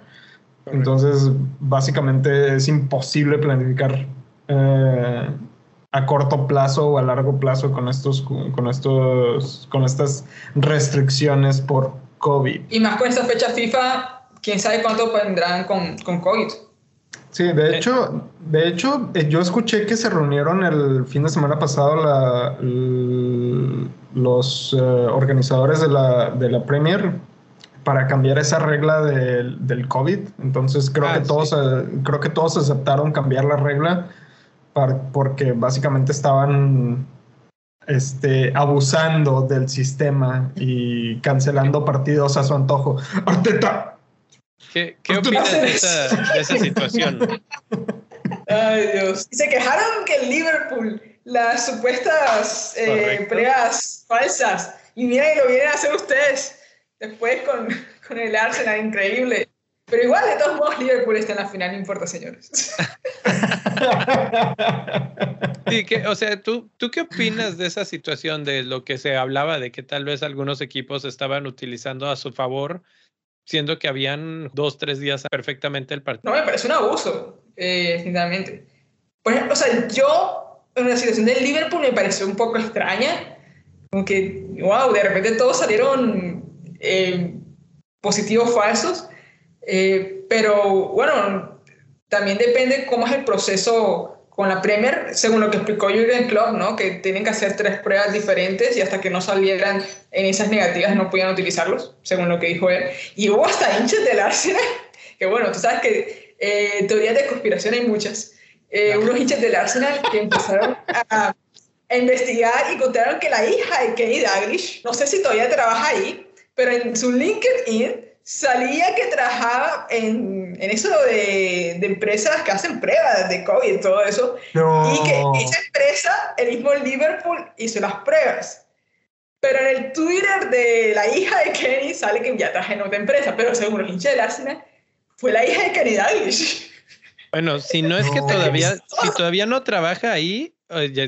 Entonces, básicamente es imposible planificar eh, a corto plazo o a largo plazo con estos, con estos, con estas restricciones por COVID. Y más con esta fecha FIFA, quién sabe cuánto vendrán con, con COVID. Sí, de hecho, de hecho, eh, yo escuché que se reunieron el fin de semana pasado la, los eh, organizadores de la, de la Premier para cambiar esa regla del COVID. Entonces creo ah, que todos creo que todos aceptaron cambiar la regla porque básicamente estaban este, abusando del sistema y cancelando partidos a su antojo. Arteta. ¿Qué, qué opinas de esa, de esa, situación? Ay, Dios. Se quejaron que el Liverpool, las supuestas eh, pruebas falsas, y miren, lo vienen a hacer ustedes después con, con el Arsenal, increíble. Pero igual, de todos modos, Liverpool está en la final, no importa, señores. Sí, que, o sea, ¿tú, ¿tú qué opinas de esa situación de lo que se hablaba de que tal vez algunos equipos estaban utilizando a su favor, siendo que habían dos, tres días perfectamente el partido? No, me parece un abuso, eh, sinceramente. Por ejemplo, o sea, yo, en la situación del Liverpool me pareció un poco extraña, como que, wow, de repente todos salieron eh, positivos falsos eh, pero bueno, también depende cómo es el proceso con la Premier, según lo que explicó Jürgen Klopp, ¿no? que tienen que hacer tres pruebas diferentes y hasta que no salieran en esas negativas no podían utilizarlos, según lo que dijo él. Y hubo hasta hinchas del Arsenal, que bueno, tú sabes que eh, teorías de conspiración hay muchas. Eh, unos hinchas del Arsenal que empezaron a, a, investigar y contaron que la hija de Kenny Dalglish, no sé si todavía trabaja ahí, pero en su LinkedIn salía que trabajaba en, en eso de, de, empresas que hacen pruebas de COVID y todo eso. Y que esa empresa, el mismo Liverpool, hizo las pruebas. Pero en el Twitter de la hija de Kenny sale que ya traje en otra empresa, pero según los hinchas de Arsenal, fue la hija de Kenny Dalglish. Bueno, si no es que todavía, si todavía no trabaja ahí,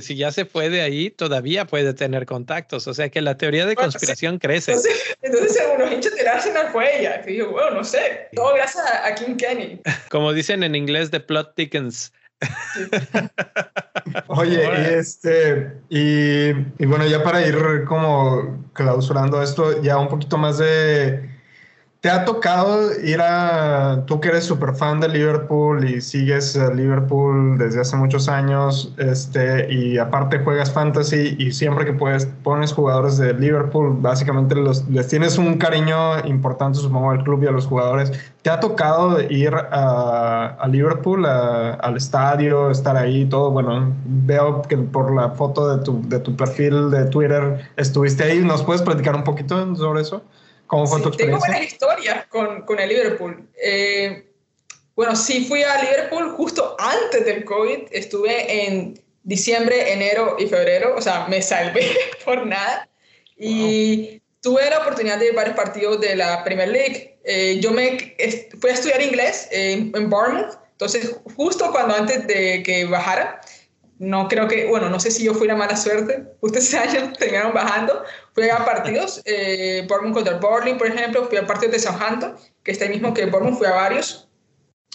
si ya se fue de ahí, todavía puede tener contactos. O sea que la teoría de conspiración crece. Entonces, según los hinchas del Arsenal fue ella. Que yo, bueno, no sé. Todo gracias a, Kim Kenny. Como dicen en inglés, the plot thickens. Oye, y este, y, y bueno, ya para ir como clausurando esto, ya un poquito más de ¿Te ha tocado ir a, tú que eres súper fan de Liverpool y sigues a Liverpool desde hace muchos años, este, y aparte juegas fantasy y siempre que puedes pones jugadores de Liverpool, básicamente los, les tienes un cariño importante, supongo, al club y a los jugadores. ¿Te ha tocado ir a, a Liverpool, al estadio, estar ahí, todo? Bueno, veo que por la foto de tu, de tu perfil de Twitter estuviste ahí. ¿Nos puedes platicar un poquito sobre eso? ¿Cómo fue tu experiencia? Tengo buenas historias con, con el Liverpool. Eh, bueno, sí fui a Liverpool justo antes del COVID. Estuve en diciembre, enero y febrero. O sea, me salvé por nada. Y tuve la oportunidad de ir a varios partidos de la Premier League. Eh, yo me fui a estudiar inglés en, en Bournemouth. Entonces, justo cuando antes de que bajara, no creo que, bueno, no sé si yo fui la mala suerte, justo ese año terminaron bajando, fui a partidos, eh, Bournemouth contra Burnley, por ejemplo, fui a partidos de Southampton, que está ahí mismo que Bournemouth, fui a varios,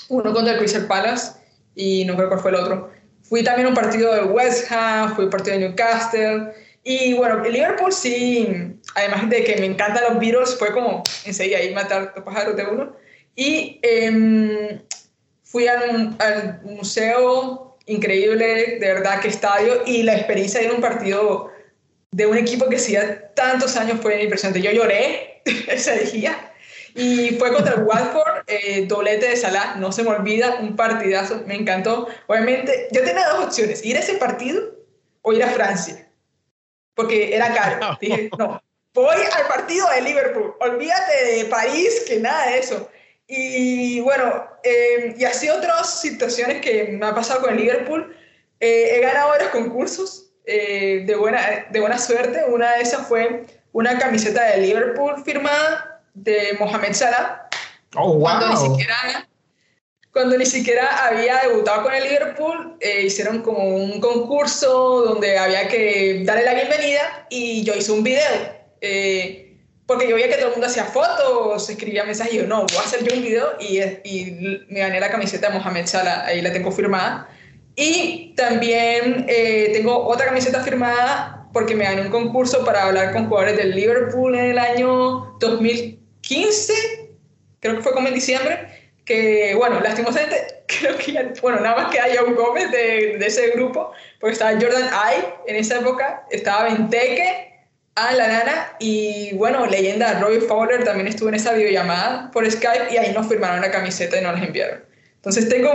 uno contra el Crystal Palace y no creo cuál fue el otro. Fui también a un partido de West Ham, fui a un partido de Newcastle, y bueno, el Liverpool sí, además de que me encantan los Beatles, fue como enseguida ahí matar los pájaros de uno. Y eh, fui al museo increíble, de verdad, que estadio y la experiencia de un partido de un equipo que hacía tantos años fue impresionante. Yo lloré ese día y fue contra el Watford, eh, doblete de Salah, no se me olvida, un partidazo, me encantó. Obviamente, yo tenía dos opciones, ir a ese partido o ir a Francia, porque era caro. Dije, no, voy al partido de Liverpool, olvídate de París, que nada de eso. Y bueno, eh, y así otras situaciones que me ha pasado con el Liverpool. Eh, he ganado varios concursos eh, de, buena, de buena suerte. Una de esas fue una camiseta de Liverpool firmada de Mohamed Salah. Oh, wow. Cuando ni siquiera, cuando ni siquiera había debutado con el Liverpool, hicieron como un concurso donde había que darle la bienvenida y yo hice un video porque yo veía que todo el mundo hacía fotos, escribía mensajes y yo, no, voy a hacer yo un video y, y me gané la camiseta de Mohamed Salah, ahí la tengo firmada. Y también eh, tengo otra camiseta firmada porque me gané un concurso para hablar con jugadores del Liverpool en el año 2015, creo que fue como en diciembre, que bueno, lastimosamente creo que ya, bueno, nada más que haya un Gómez de, de ese grupo, porque estaba Jordan Ay en esa época, estaba Benteke, a la nana y bueno, leyenda, Robbie Fowler también estuvo en esa videollamada por Skype y ahí nos firmaron la camiseta y nos la enviaron. Entonces tengo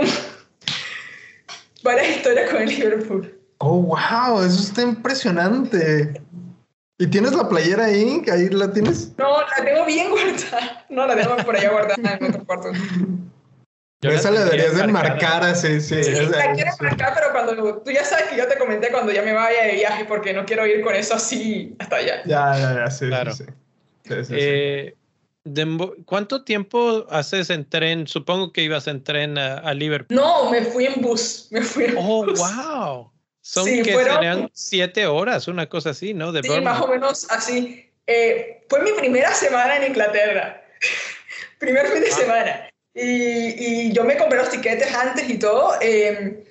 varias historias con el Liverpool. Oh, wow, eso está impresionante. ¿Y tienes la playera ahí? ¿Ahí la tienes? No, la tengo bien guardada. No, la tengo por allá guardada en otro cuarto. Esa la deberías de marcar así, sí. sí la quiero marcar, pero cuando tú ya sabes que yo te comenté cuando ya me vaya de viaje, porque no quiero ir con eso así hasta allá. Ya, ya, ya, sí. Claro. sí, eh, ¿Cuánto tiempo haces en tren? Supongo que ibas en tren a, Liverpool. No, me fui en bus. Me fui en oh, bus. wow. Son que serían siete horas, una cosa así, ¿no? De sí, más o menos así. Eh, fue mi primera semana en Inglaterra. Primer fin de ah. semana. Y, y, yo me compré los tiquetes antes y todo. Eh,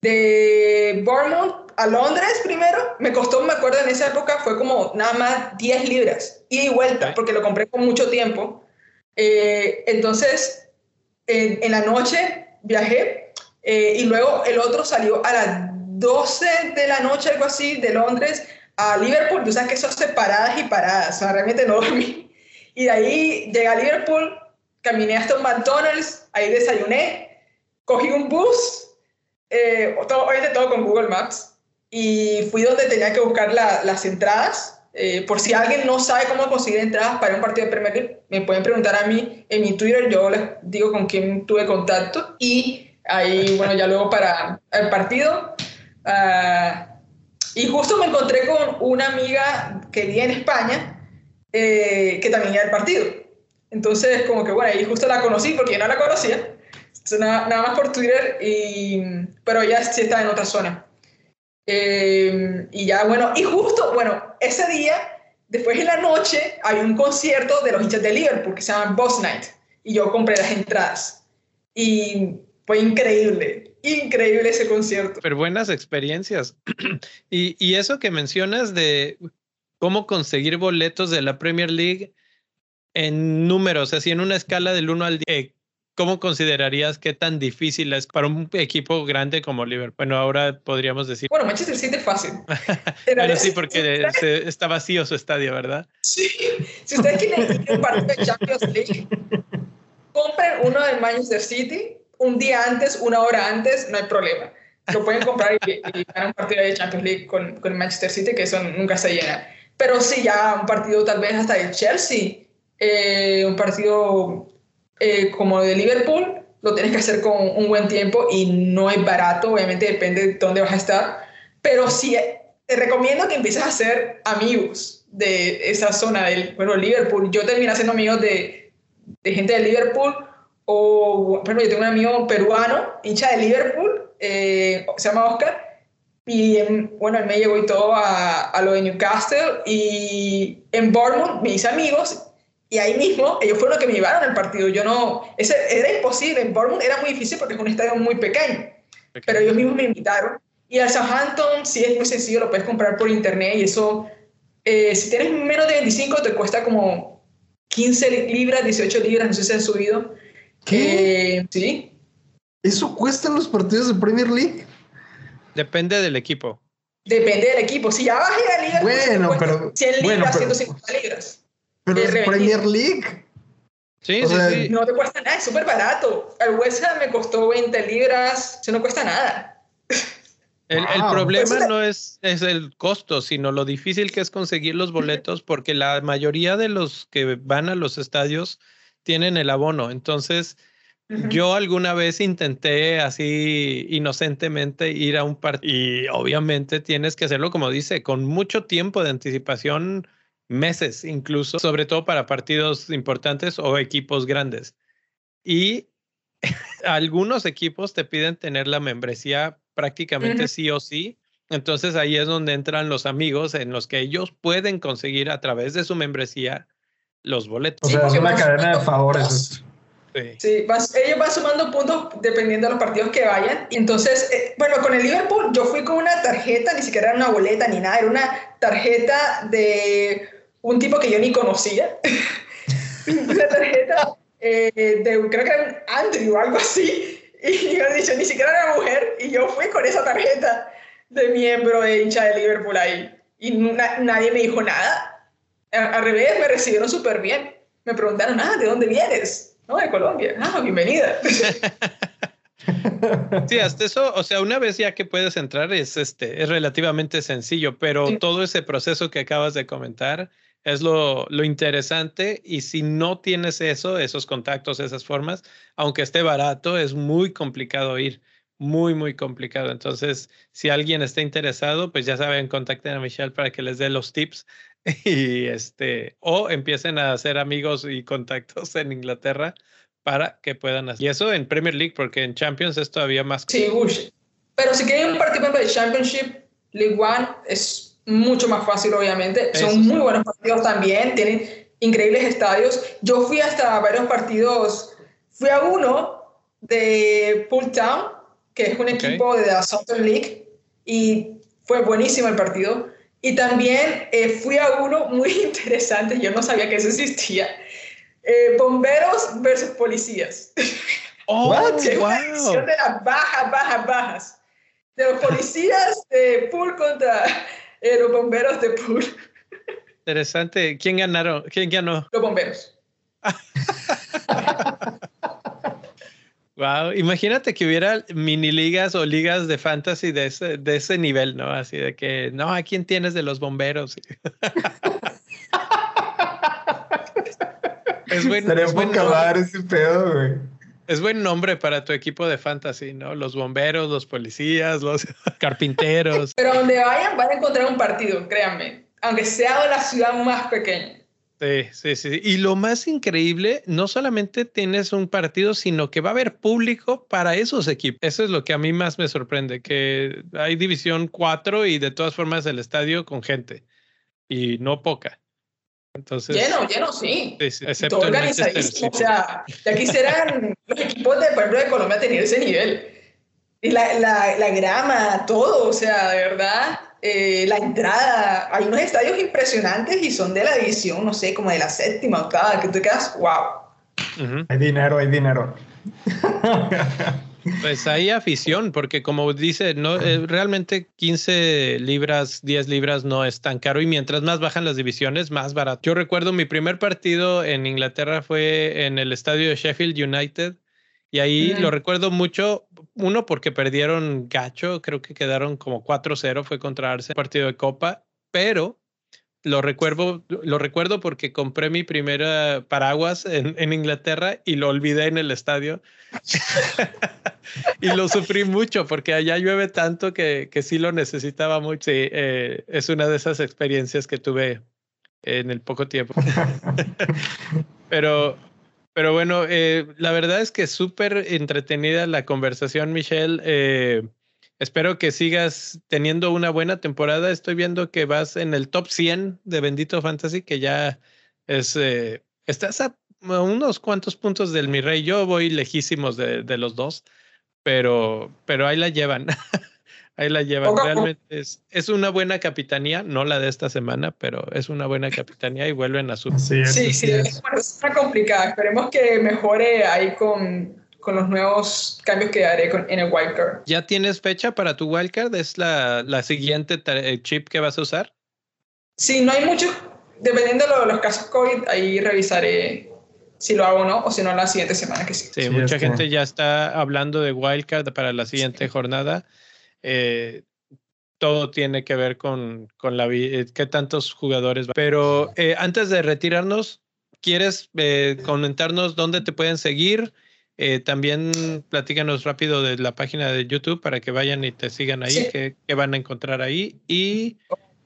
de Bournemouth a Londres primero, me costó, me acuerdo en esa época, fue como nada más 10 libras, ida y vuelta, porque lo compré con mucho tiempo. Eh, entonces, en, en, la noche viajé eh, y luego el otro salió a las 12 de la noche, algo así, de Londres a Liverpool. Tú sabes que eso hace paradas y paradas, o sea, realmente no dormí. Y de ahí llegué a Liverpool, caminé hasta un McDonald's, ahí desayuné, cogí un bus, eh, todo, obviamente todo con Google Maps, y fui donde tenía que buscar la, las entradas. Eh, por si alguien no sabe cómo conseguir entradas para un partido de Premier League, me pueden preguntar a mí en mi Twitter, yo les digo con quién tuve contacto y ahí, bueno, ya luego para el partido. Uh, y justo me encontré con una amiga que vivía en España, eh, que también iba al partido. Entonces, como que bueno, ahí justo la conocí porque yo no la conocía, nada, nada, más por Twitter, y, pero ella sí está en otra zona. Eh, y ya, bueno, y justo, bueno, ese día, después en la noche, hay un concierto de los hinchas de Liverpool que se llama Boss Night, y yo compré las entradas. Y fue increíble, increíble ese concierto. Pero buenas experiencias. y, y eso que mencionas de cómo conseguir boletos de la Premier League en números, así en una escala del 1 al 10, ¿cómo considerarías qué tan difícil es para un equipo grande como Liverpool? Bueno, ahora podríamos decir. Bueno, Manchester City es fácil. Pero sí, porque está vacío su estadio, ¿verdad? Sí. Si ustedes quieren ir a un partido de Champions League, compren uno del Manchester City un día antes, una hora antes, no hay problema. Lo pueden comprar y, y ganar un partido de Champions League con, con Manchester City, que eso nunca se llena. Pero sí, ya un partido tal vez hasta de Chelsea eh, un partido eh, como de Liverpool, lo tienes que hacer con un buen tiempo y no es barato, obviamente depende de dónde vas a estar, pero sí te recomiendo que empieces a hacer amigos de esa zona del, bueno, Liverpool. Yo terminé siendo amigos de, gente de Liverpool o, bueno, yo tengo un amigo peruano, hincha de Liverpool, eh, se llama Oscar, y bueno, él me llevó y todo a, a, lo de Newcastle y en Bournemouth me hice amigos y ahí mismo ellos fueron los que me llevaron al partido. Yo no, ese era imposible, en Bournemouth era muy difícil porque es un estadio muy pequeño, pero ellos mismos me invitaron. Y al Southampton sí es muy sencillo, lo puedes comprar por internet y eso, eh, si tienes menos de 25 te cuesta como 15 libras, 18 libras, no sé si han subido. ¿Qué? Eh, sí. ¿Eso cuesta en los partidos de Premier League? Depende del equipo. Depende del equipo. Si ya bajé a liga, bueno, pero, 100 libras, bueno, pero, 150 libras. Pero es Premier League. Sí, O sí, sea, sí. No te cuesta nada, es súper barato. Al West Ham me costó 20 libras, eso no cuesta nada. El, problema Pues, no es, es el costo, sino lo difícil que es conseguir los boletos, porque la mayoría de los que van a los estadios tienen el abono. Entonces, yo alguna vez intenté así inocentemente ir a un partido y obviamente tienes que hacerlo, como dice, con mucho tiempo de anticipación, meses incluso, sobre todo para partidos importantes o equipos grandes. Y algunos equipos te piden tener la membresía prácticamente Ujú. sí o sí. Entonces ahí es donde entran los amigos en los que ellos pueden conseguir a través de su membresía los boletos. O Sí, sea, es una vas cadena de sumando favores. esto. Sí. Sí, vas- ellos van sumando puntos dependiendo de los partidos que vayan. Y Entonces, eh, bueno, con el Liverpool yo fui con una tarjeta, ni siquiera era una boleta ni nada, era una tarjeta de un tipo que yo ni conocía. una tarjeta eh, de, creo que era Andrew o algo así. Y yo he dicho, ni siquiera era mujer. Y yo fui con esa tarjeta de miembro de hincha de Liverpool ahí. Y na- nadie me dijo nada. Al revés, me recibieron súper bien. Me preguntaron, ah, ¿de dónde vienes? No, de Colombia. Ah, bienvenida. Sí, hasta eso, o sea, una vez ya que puedes entrar es este, es relativamente sencillo, pero todo ese proceso que acabas de comentar es lo, lo interesante y si no tienes eso, esos contactos, esas formas, aunque esté barato, es muy complicado ir, muy, muy complicado. Entonces, si alguien está interesado, pues ya saben, contacten a Michelle para que les dé los tips y este, o empiecen a hacer amigos y contactos en Inglaterra para que puedan hacer. Y eso en Premier League, porque en Champions es todavía más. Sí, uy. Pero si quieren partido de Championship, League One es mucho más fácil, obviamente. Eso Son sí. muy buenos partidos también, tienen increíbles estadios. Yo fui hasta varios partidos, fui a uno de Pool Town, que es un equipo de la Southern League, y fue buenísimo el partido. Y también eh, fui a uno muy interesante, yo no sabía que eso existía. Eh, bomberos versus policías. ¡Oh, una wow! división de las bajas, bajas, bajas. De los policías de pool contra eh, los bomberos de pool. Interesante. ¿Quién ganaron? ¿Quién ganó? Los bomberos. Wow, imagínate que hubiera mini ligas o ligas de fantasy de ese, de ese nivel, ¿no? Así de que, no, ¿a quién tienes de los bomberos? es buen, Estaría es buen madre ese pedo, güey. Es buen nombre para tu equipo de fantasy, ¿no? Los bomberos, los policías, los carpinteros. Pero donde vayan van a encontrar un partido, créanme. Aunque sea de la ciudad más pequeña. Sí, sí, sí. Y lo más increíble, no solamente tienes un partido, sino que va a haber público para esos equipos. Eso es lo que a mí más me sorprende, que hay división 4 y de todas formas el estadio con gente y no poca. Entonces, Lleno, lleno, sí. sí, sí, Todo organizadísimo. O sea, ya quisieran los equipos de, por ejemplo, de Colombia tener ese nivel. Y la, la, la grama, todo, o sea, de verdad, eh, la entrada. Hay unos estadios impresionantes y son de la división, no sé, como de la séptima, octava, que tú quedas, wow. Ujú. Hay dinero, hay dinero. Pues hay afición, porque como dice, no, eh, realmente 15 libras, 10 libras no es tan caro y mientras más bajan las divisiones, más barato. Yo recuerdo mi primer partido en Inglaterra fue en el estadio de Sheffield United y ahí Ujú. lo recuerdo mucho, uno porque perdieron gacho, creo que quedaron como 4-0, fue contra Arsenal, partido de Copa, pero lo recuerdo, lo recuerdo porque compré mi primera paraguas en, en Inglaterra y lo olvidé en el estadio. y lo sufrí mucho porque allá llueve tanto que, que sí lo necesitaba mucho. Sí, eh, es una de esas experiencias que tuve en el poco tiempo. pero, pero bueno, eh, la verdad es que súper entretenida la conversación, Michelle. Eh, Espero que sigas teniendo una buena temporada. Estoy viendo que vas en el top 100 de Bendito Fantasy, que ya es, eh, estás a unos cuantos puntos del mi rey. Yo voy lejísimos de, de los dos, pero, pero ahí la llevan. ahí la llevan. Realmente es, es, una buena capitanía, no la de esta semana, pero es una buena capitanía y vuelven a su. Sí, sí, sí, es, está complicada. Esperemos que mejore ahí con con los nuevos cambios que haré con, en el wildcard. ¿Ya tienes fecha para tu wildcard? ¿Es la, la siguiente eh, chip que vas a usar? Sí, no hay mucho, dependiendo de los casos COVID, ahí revisaré si lo hago o no, o si no la siguiente semana que sí. Sí, mucha gente ya está hablando de wildcard para la siguiente jornada. Eh, todo tiene que ver con, con la eh, qué tantos jugadores. Pero antes de retirarnos, ¿quieres comentarnos dónde te pueden seguir? Eh, también platícanos rápido de la página de YouTube para que vayan y te sigan ahí, que, van a encontrar ahí. Y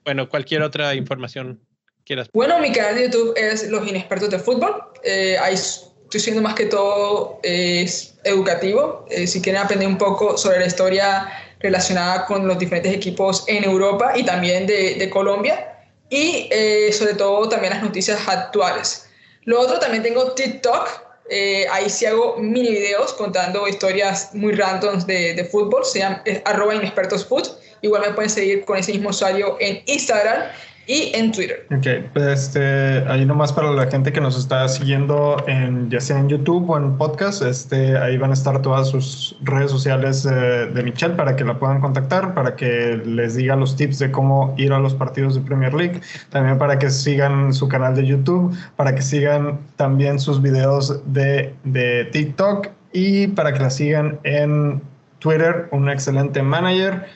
bueno, cualquier otra información quieras. Bueno, mi canal de YouTube es Los Inexpertos de Fútbol. Eh, ahí estoy siendo más que todo es educativo. Eh, si quieren aprender un poco sobre la historia relacionada con los diferentes equipos en Europa y también de, de Colombia. Y sobre todo también las noticias actuales. Lo otro, también tengo TikTok, eh, ahí sí hago mini videos contando historias muy randoms de, de fútbol, se llama arroba inexpertosfoot. Igual me pueden seguir con ese mismo usuario en Instagram y en Twitter. Ok, pues este, ahí nomás para la gente que nos está siguiendo, en, ya sea en YouTube o en podcast, este, ahí van a estar todas sus redes sociales eh, de Michelle para que la puedan contactar, para que les diga los tips de cómo ir a los partidos de Premier League, también para que sigan su canal de YouTube, para que sigan también sus videos de, de TikTok y para que la sigan en Twitter, un excelente manager.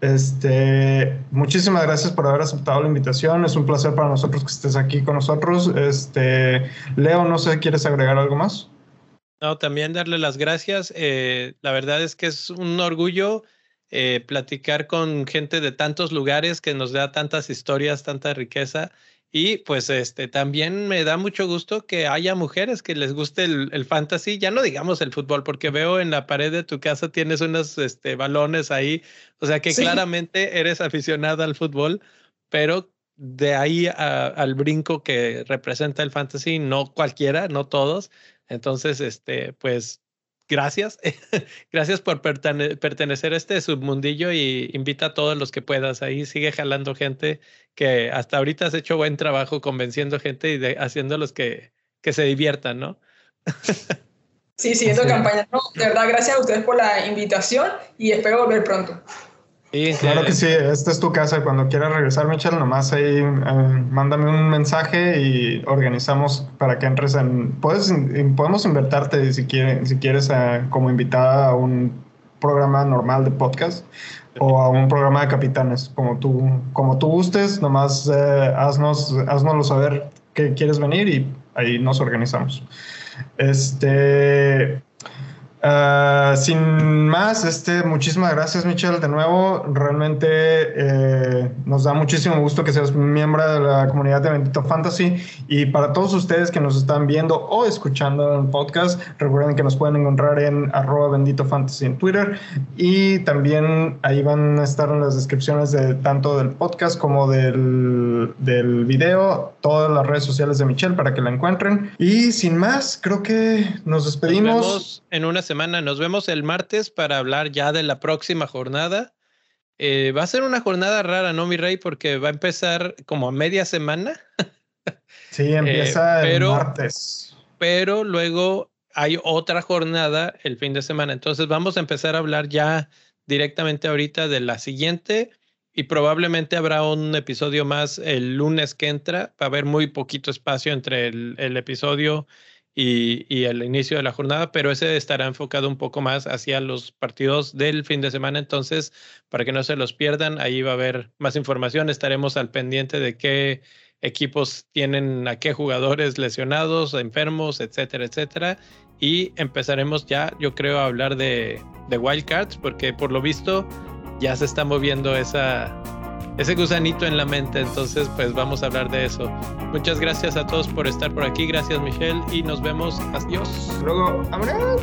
Este, muchísimas gracias por haber aceptado la invitación. Es un placer para nosotros que estés aquí con nosotros. Este, Leo, no sé, ¿quieres agregar algo más? No, también darle las gracias. Eh, la verdad es que es un orgullo eh, platicar con gente de tantos lugares que nos da tantas historias, tanta riqueza. Y pues este también me da mucho gusto que haya mujeres que les guste el, fantasy, ya no digamos el fútbol, porque veo en la pared de tu casa tienes unos este, balones ahí, o sea que claramente eres aficionada al fútbol, pero de ahí al brinco que representa el fantasy, no cualquiera, no todos. Entonces, este, pues gracias. gracias por pertenecer a este submundillo y invita a todos los que puedas. Ahí sigue jalando gente que hasta ahorita has hecho buen trabajo convenciendo gente y de, haciéndolos que, que se diviertan, ¿no? sí, siguiendo campaña. No, de verdad, gracias a ustedes por la invitación y espero volver pronto claro que sí, esta es tu casa. Cuando quieras regresar, Michelle, nomás ahí eh, mándame un mensaje y organizamos para que entres en. Puedes, podemos invertarte si, quieres, si quieres eh, como invitada a un programa normal de podcast o a un programa de capitanes, como tú, como tú gustes, nomás eh, haznos, haznoslo saber que quieres venir y ahí nos organizamos. Este, Ah, sin más, este, muchísimas gracias, Michelle, de nuevo. Realmente eh, nos da muchísimo gusto que seas miembro de la comunidad de Bendito Fantasy. Y para todos ustedes que nos están viendo o escuchando en el podcast, recuerden que nos pueden encontrar en arroba Bendito Fantasy en Twitter. Y también ahí van a estar en las descripciones de tanto del podcast como del, del video, todas las redes sociales de Michelle para que la encuentren. Y sin más, creo que nos despedimos. Nos vemos en una semana nos vemos el martes para hablar ya de la próxima jornada. Eh, va a ser una jornada rara, ¿no, mi rey? Porque va a empezar como a media semana. Sí, empieza el martes. Pero luego hay otra jornada el fin de semana. Entonces vamos a empezar a hablar ya directamente ahorita de la siguiente y probablemente habrá un episodio más el lunes que entra. Va a haber muy poquito espacio entre el, el episodio y, el inicio de la jornada, pero ese estará enfocado un poco más hacia los partidos del fin de semana. Entonces, para que no se los pierdan, ahí va a haber más información. Estaremos al pendiente de qué equipos tienen a qué jugadores lesionados, enfermos, etcétera, etcétera. Y empezaremos ya, yo creo, a hablar de, de wildcards, porque por lo visto ya se está moviendo esa, ese gusanito en la mente. Entonces, pues vamos a hablar de eso. Muchas gracias a todos por estar por aquí. Gracias, Michelle. Y nos vemos. Adiós. Luego, ¡vámonos!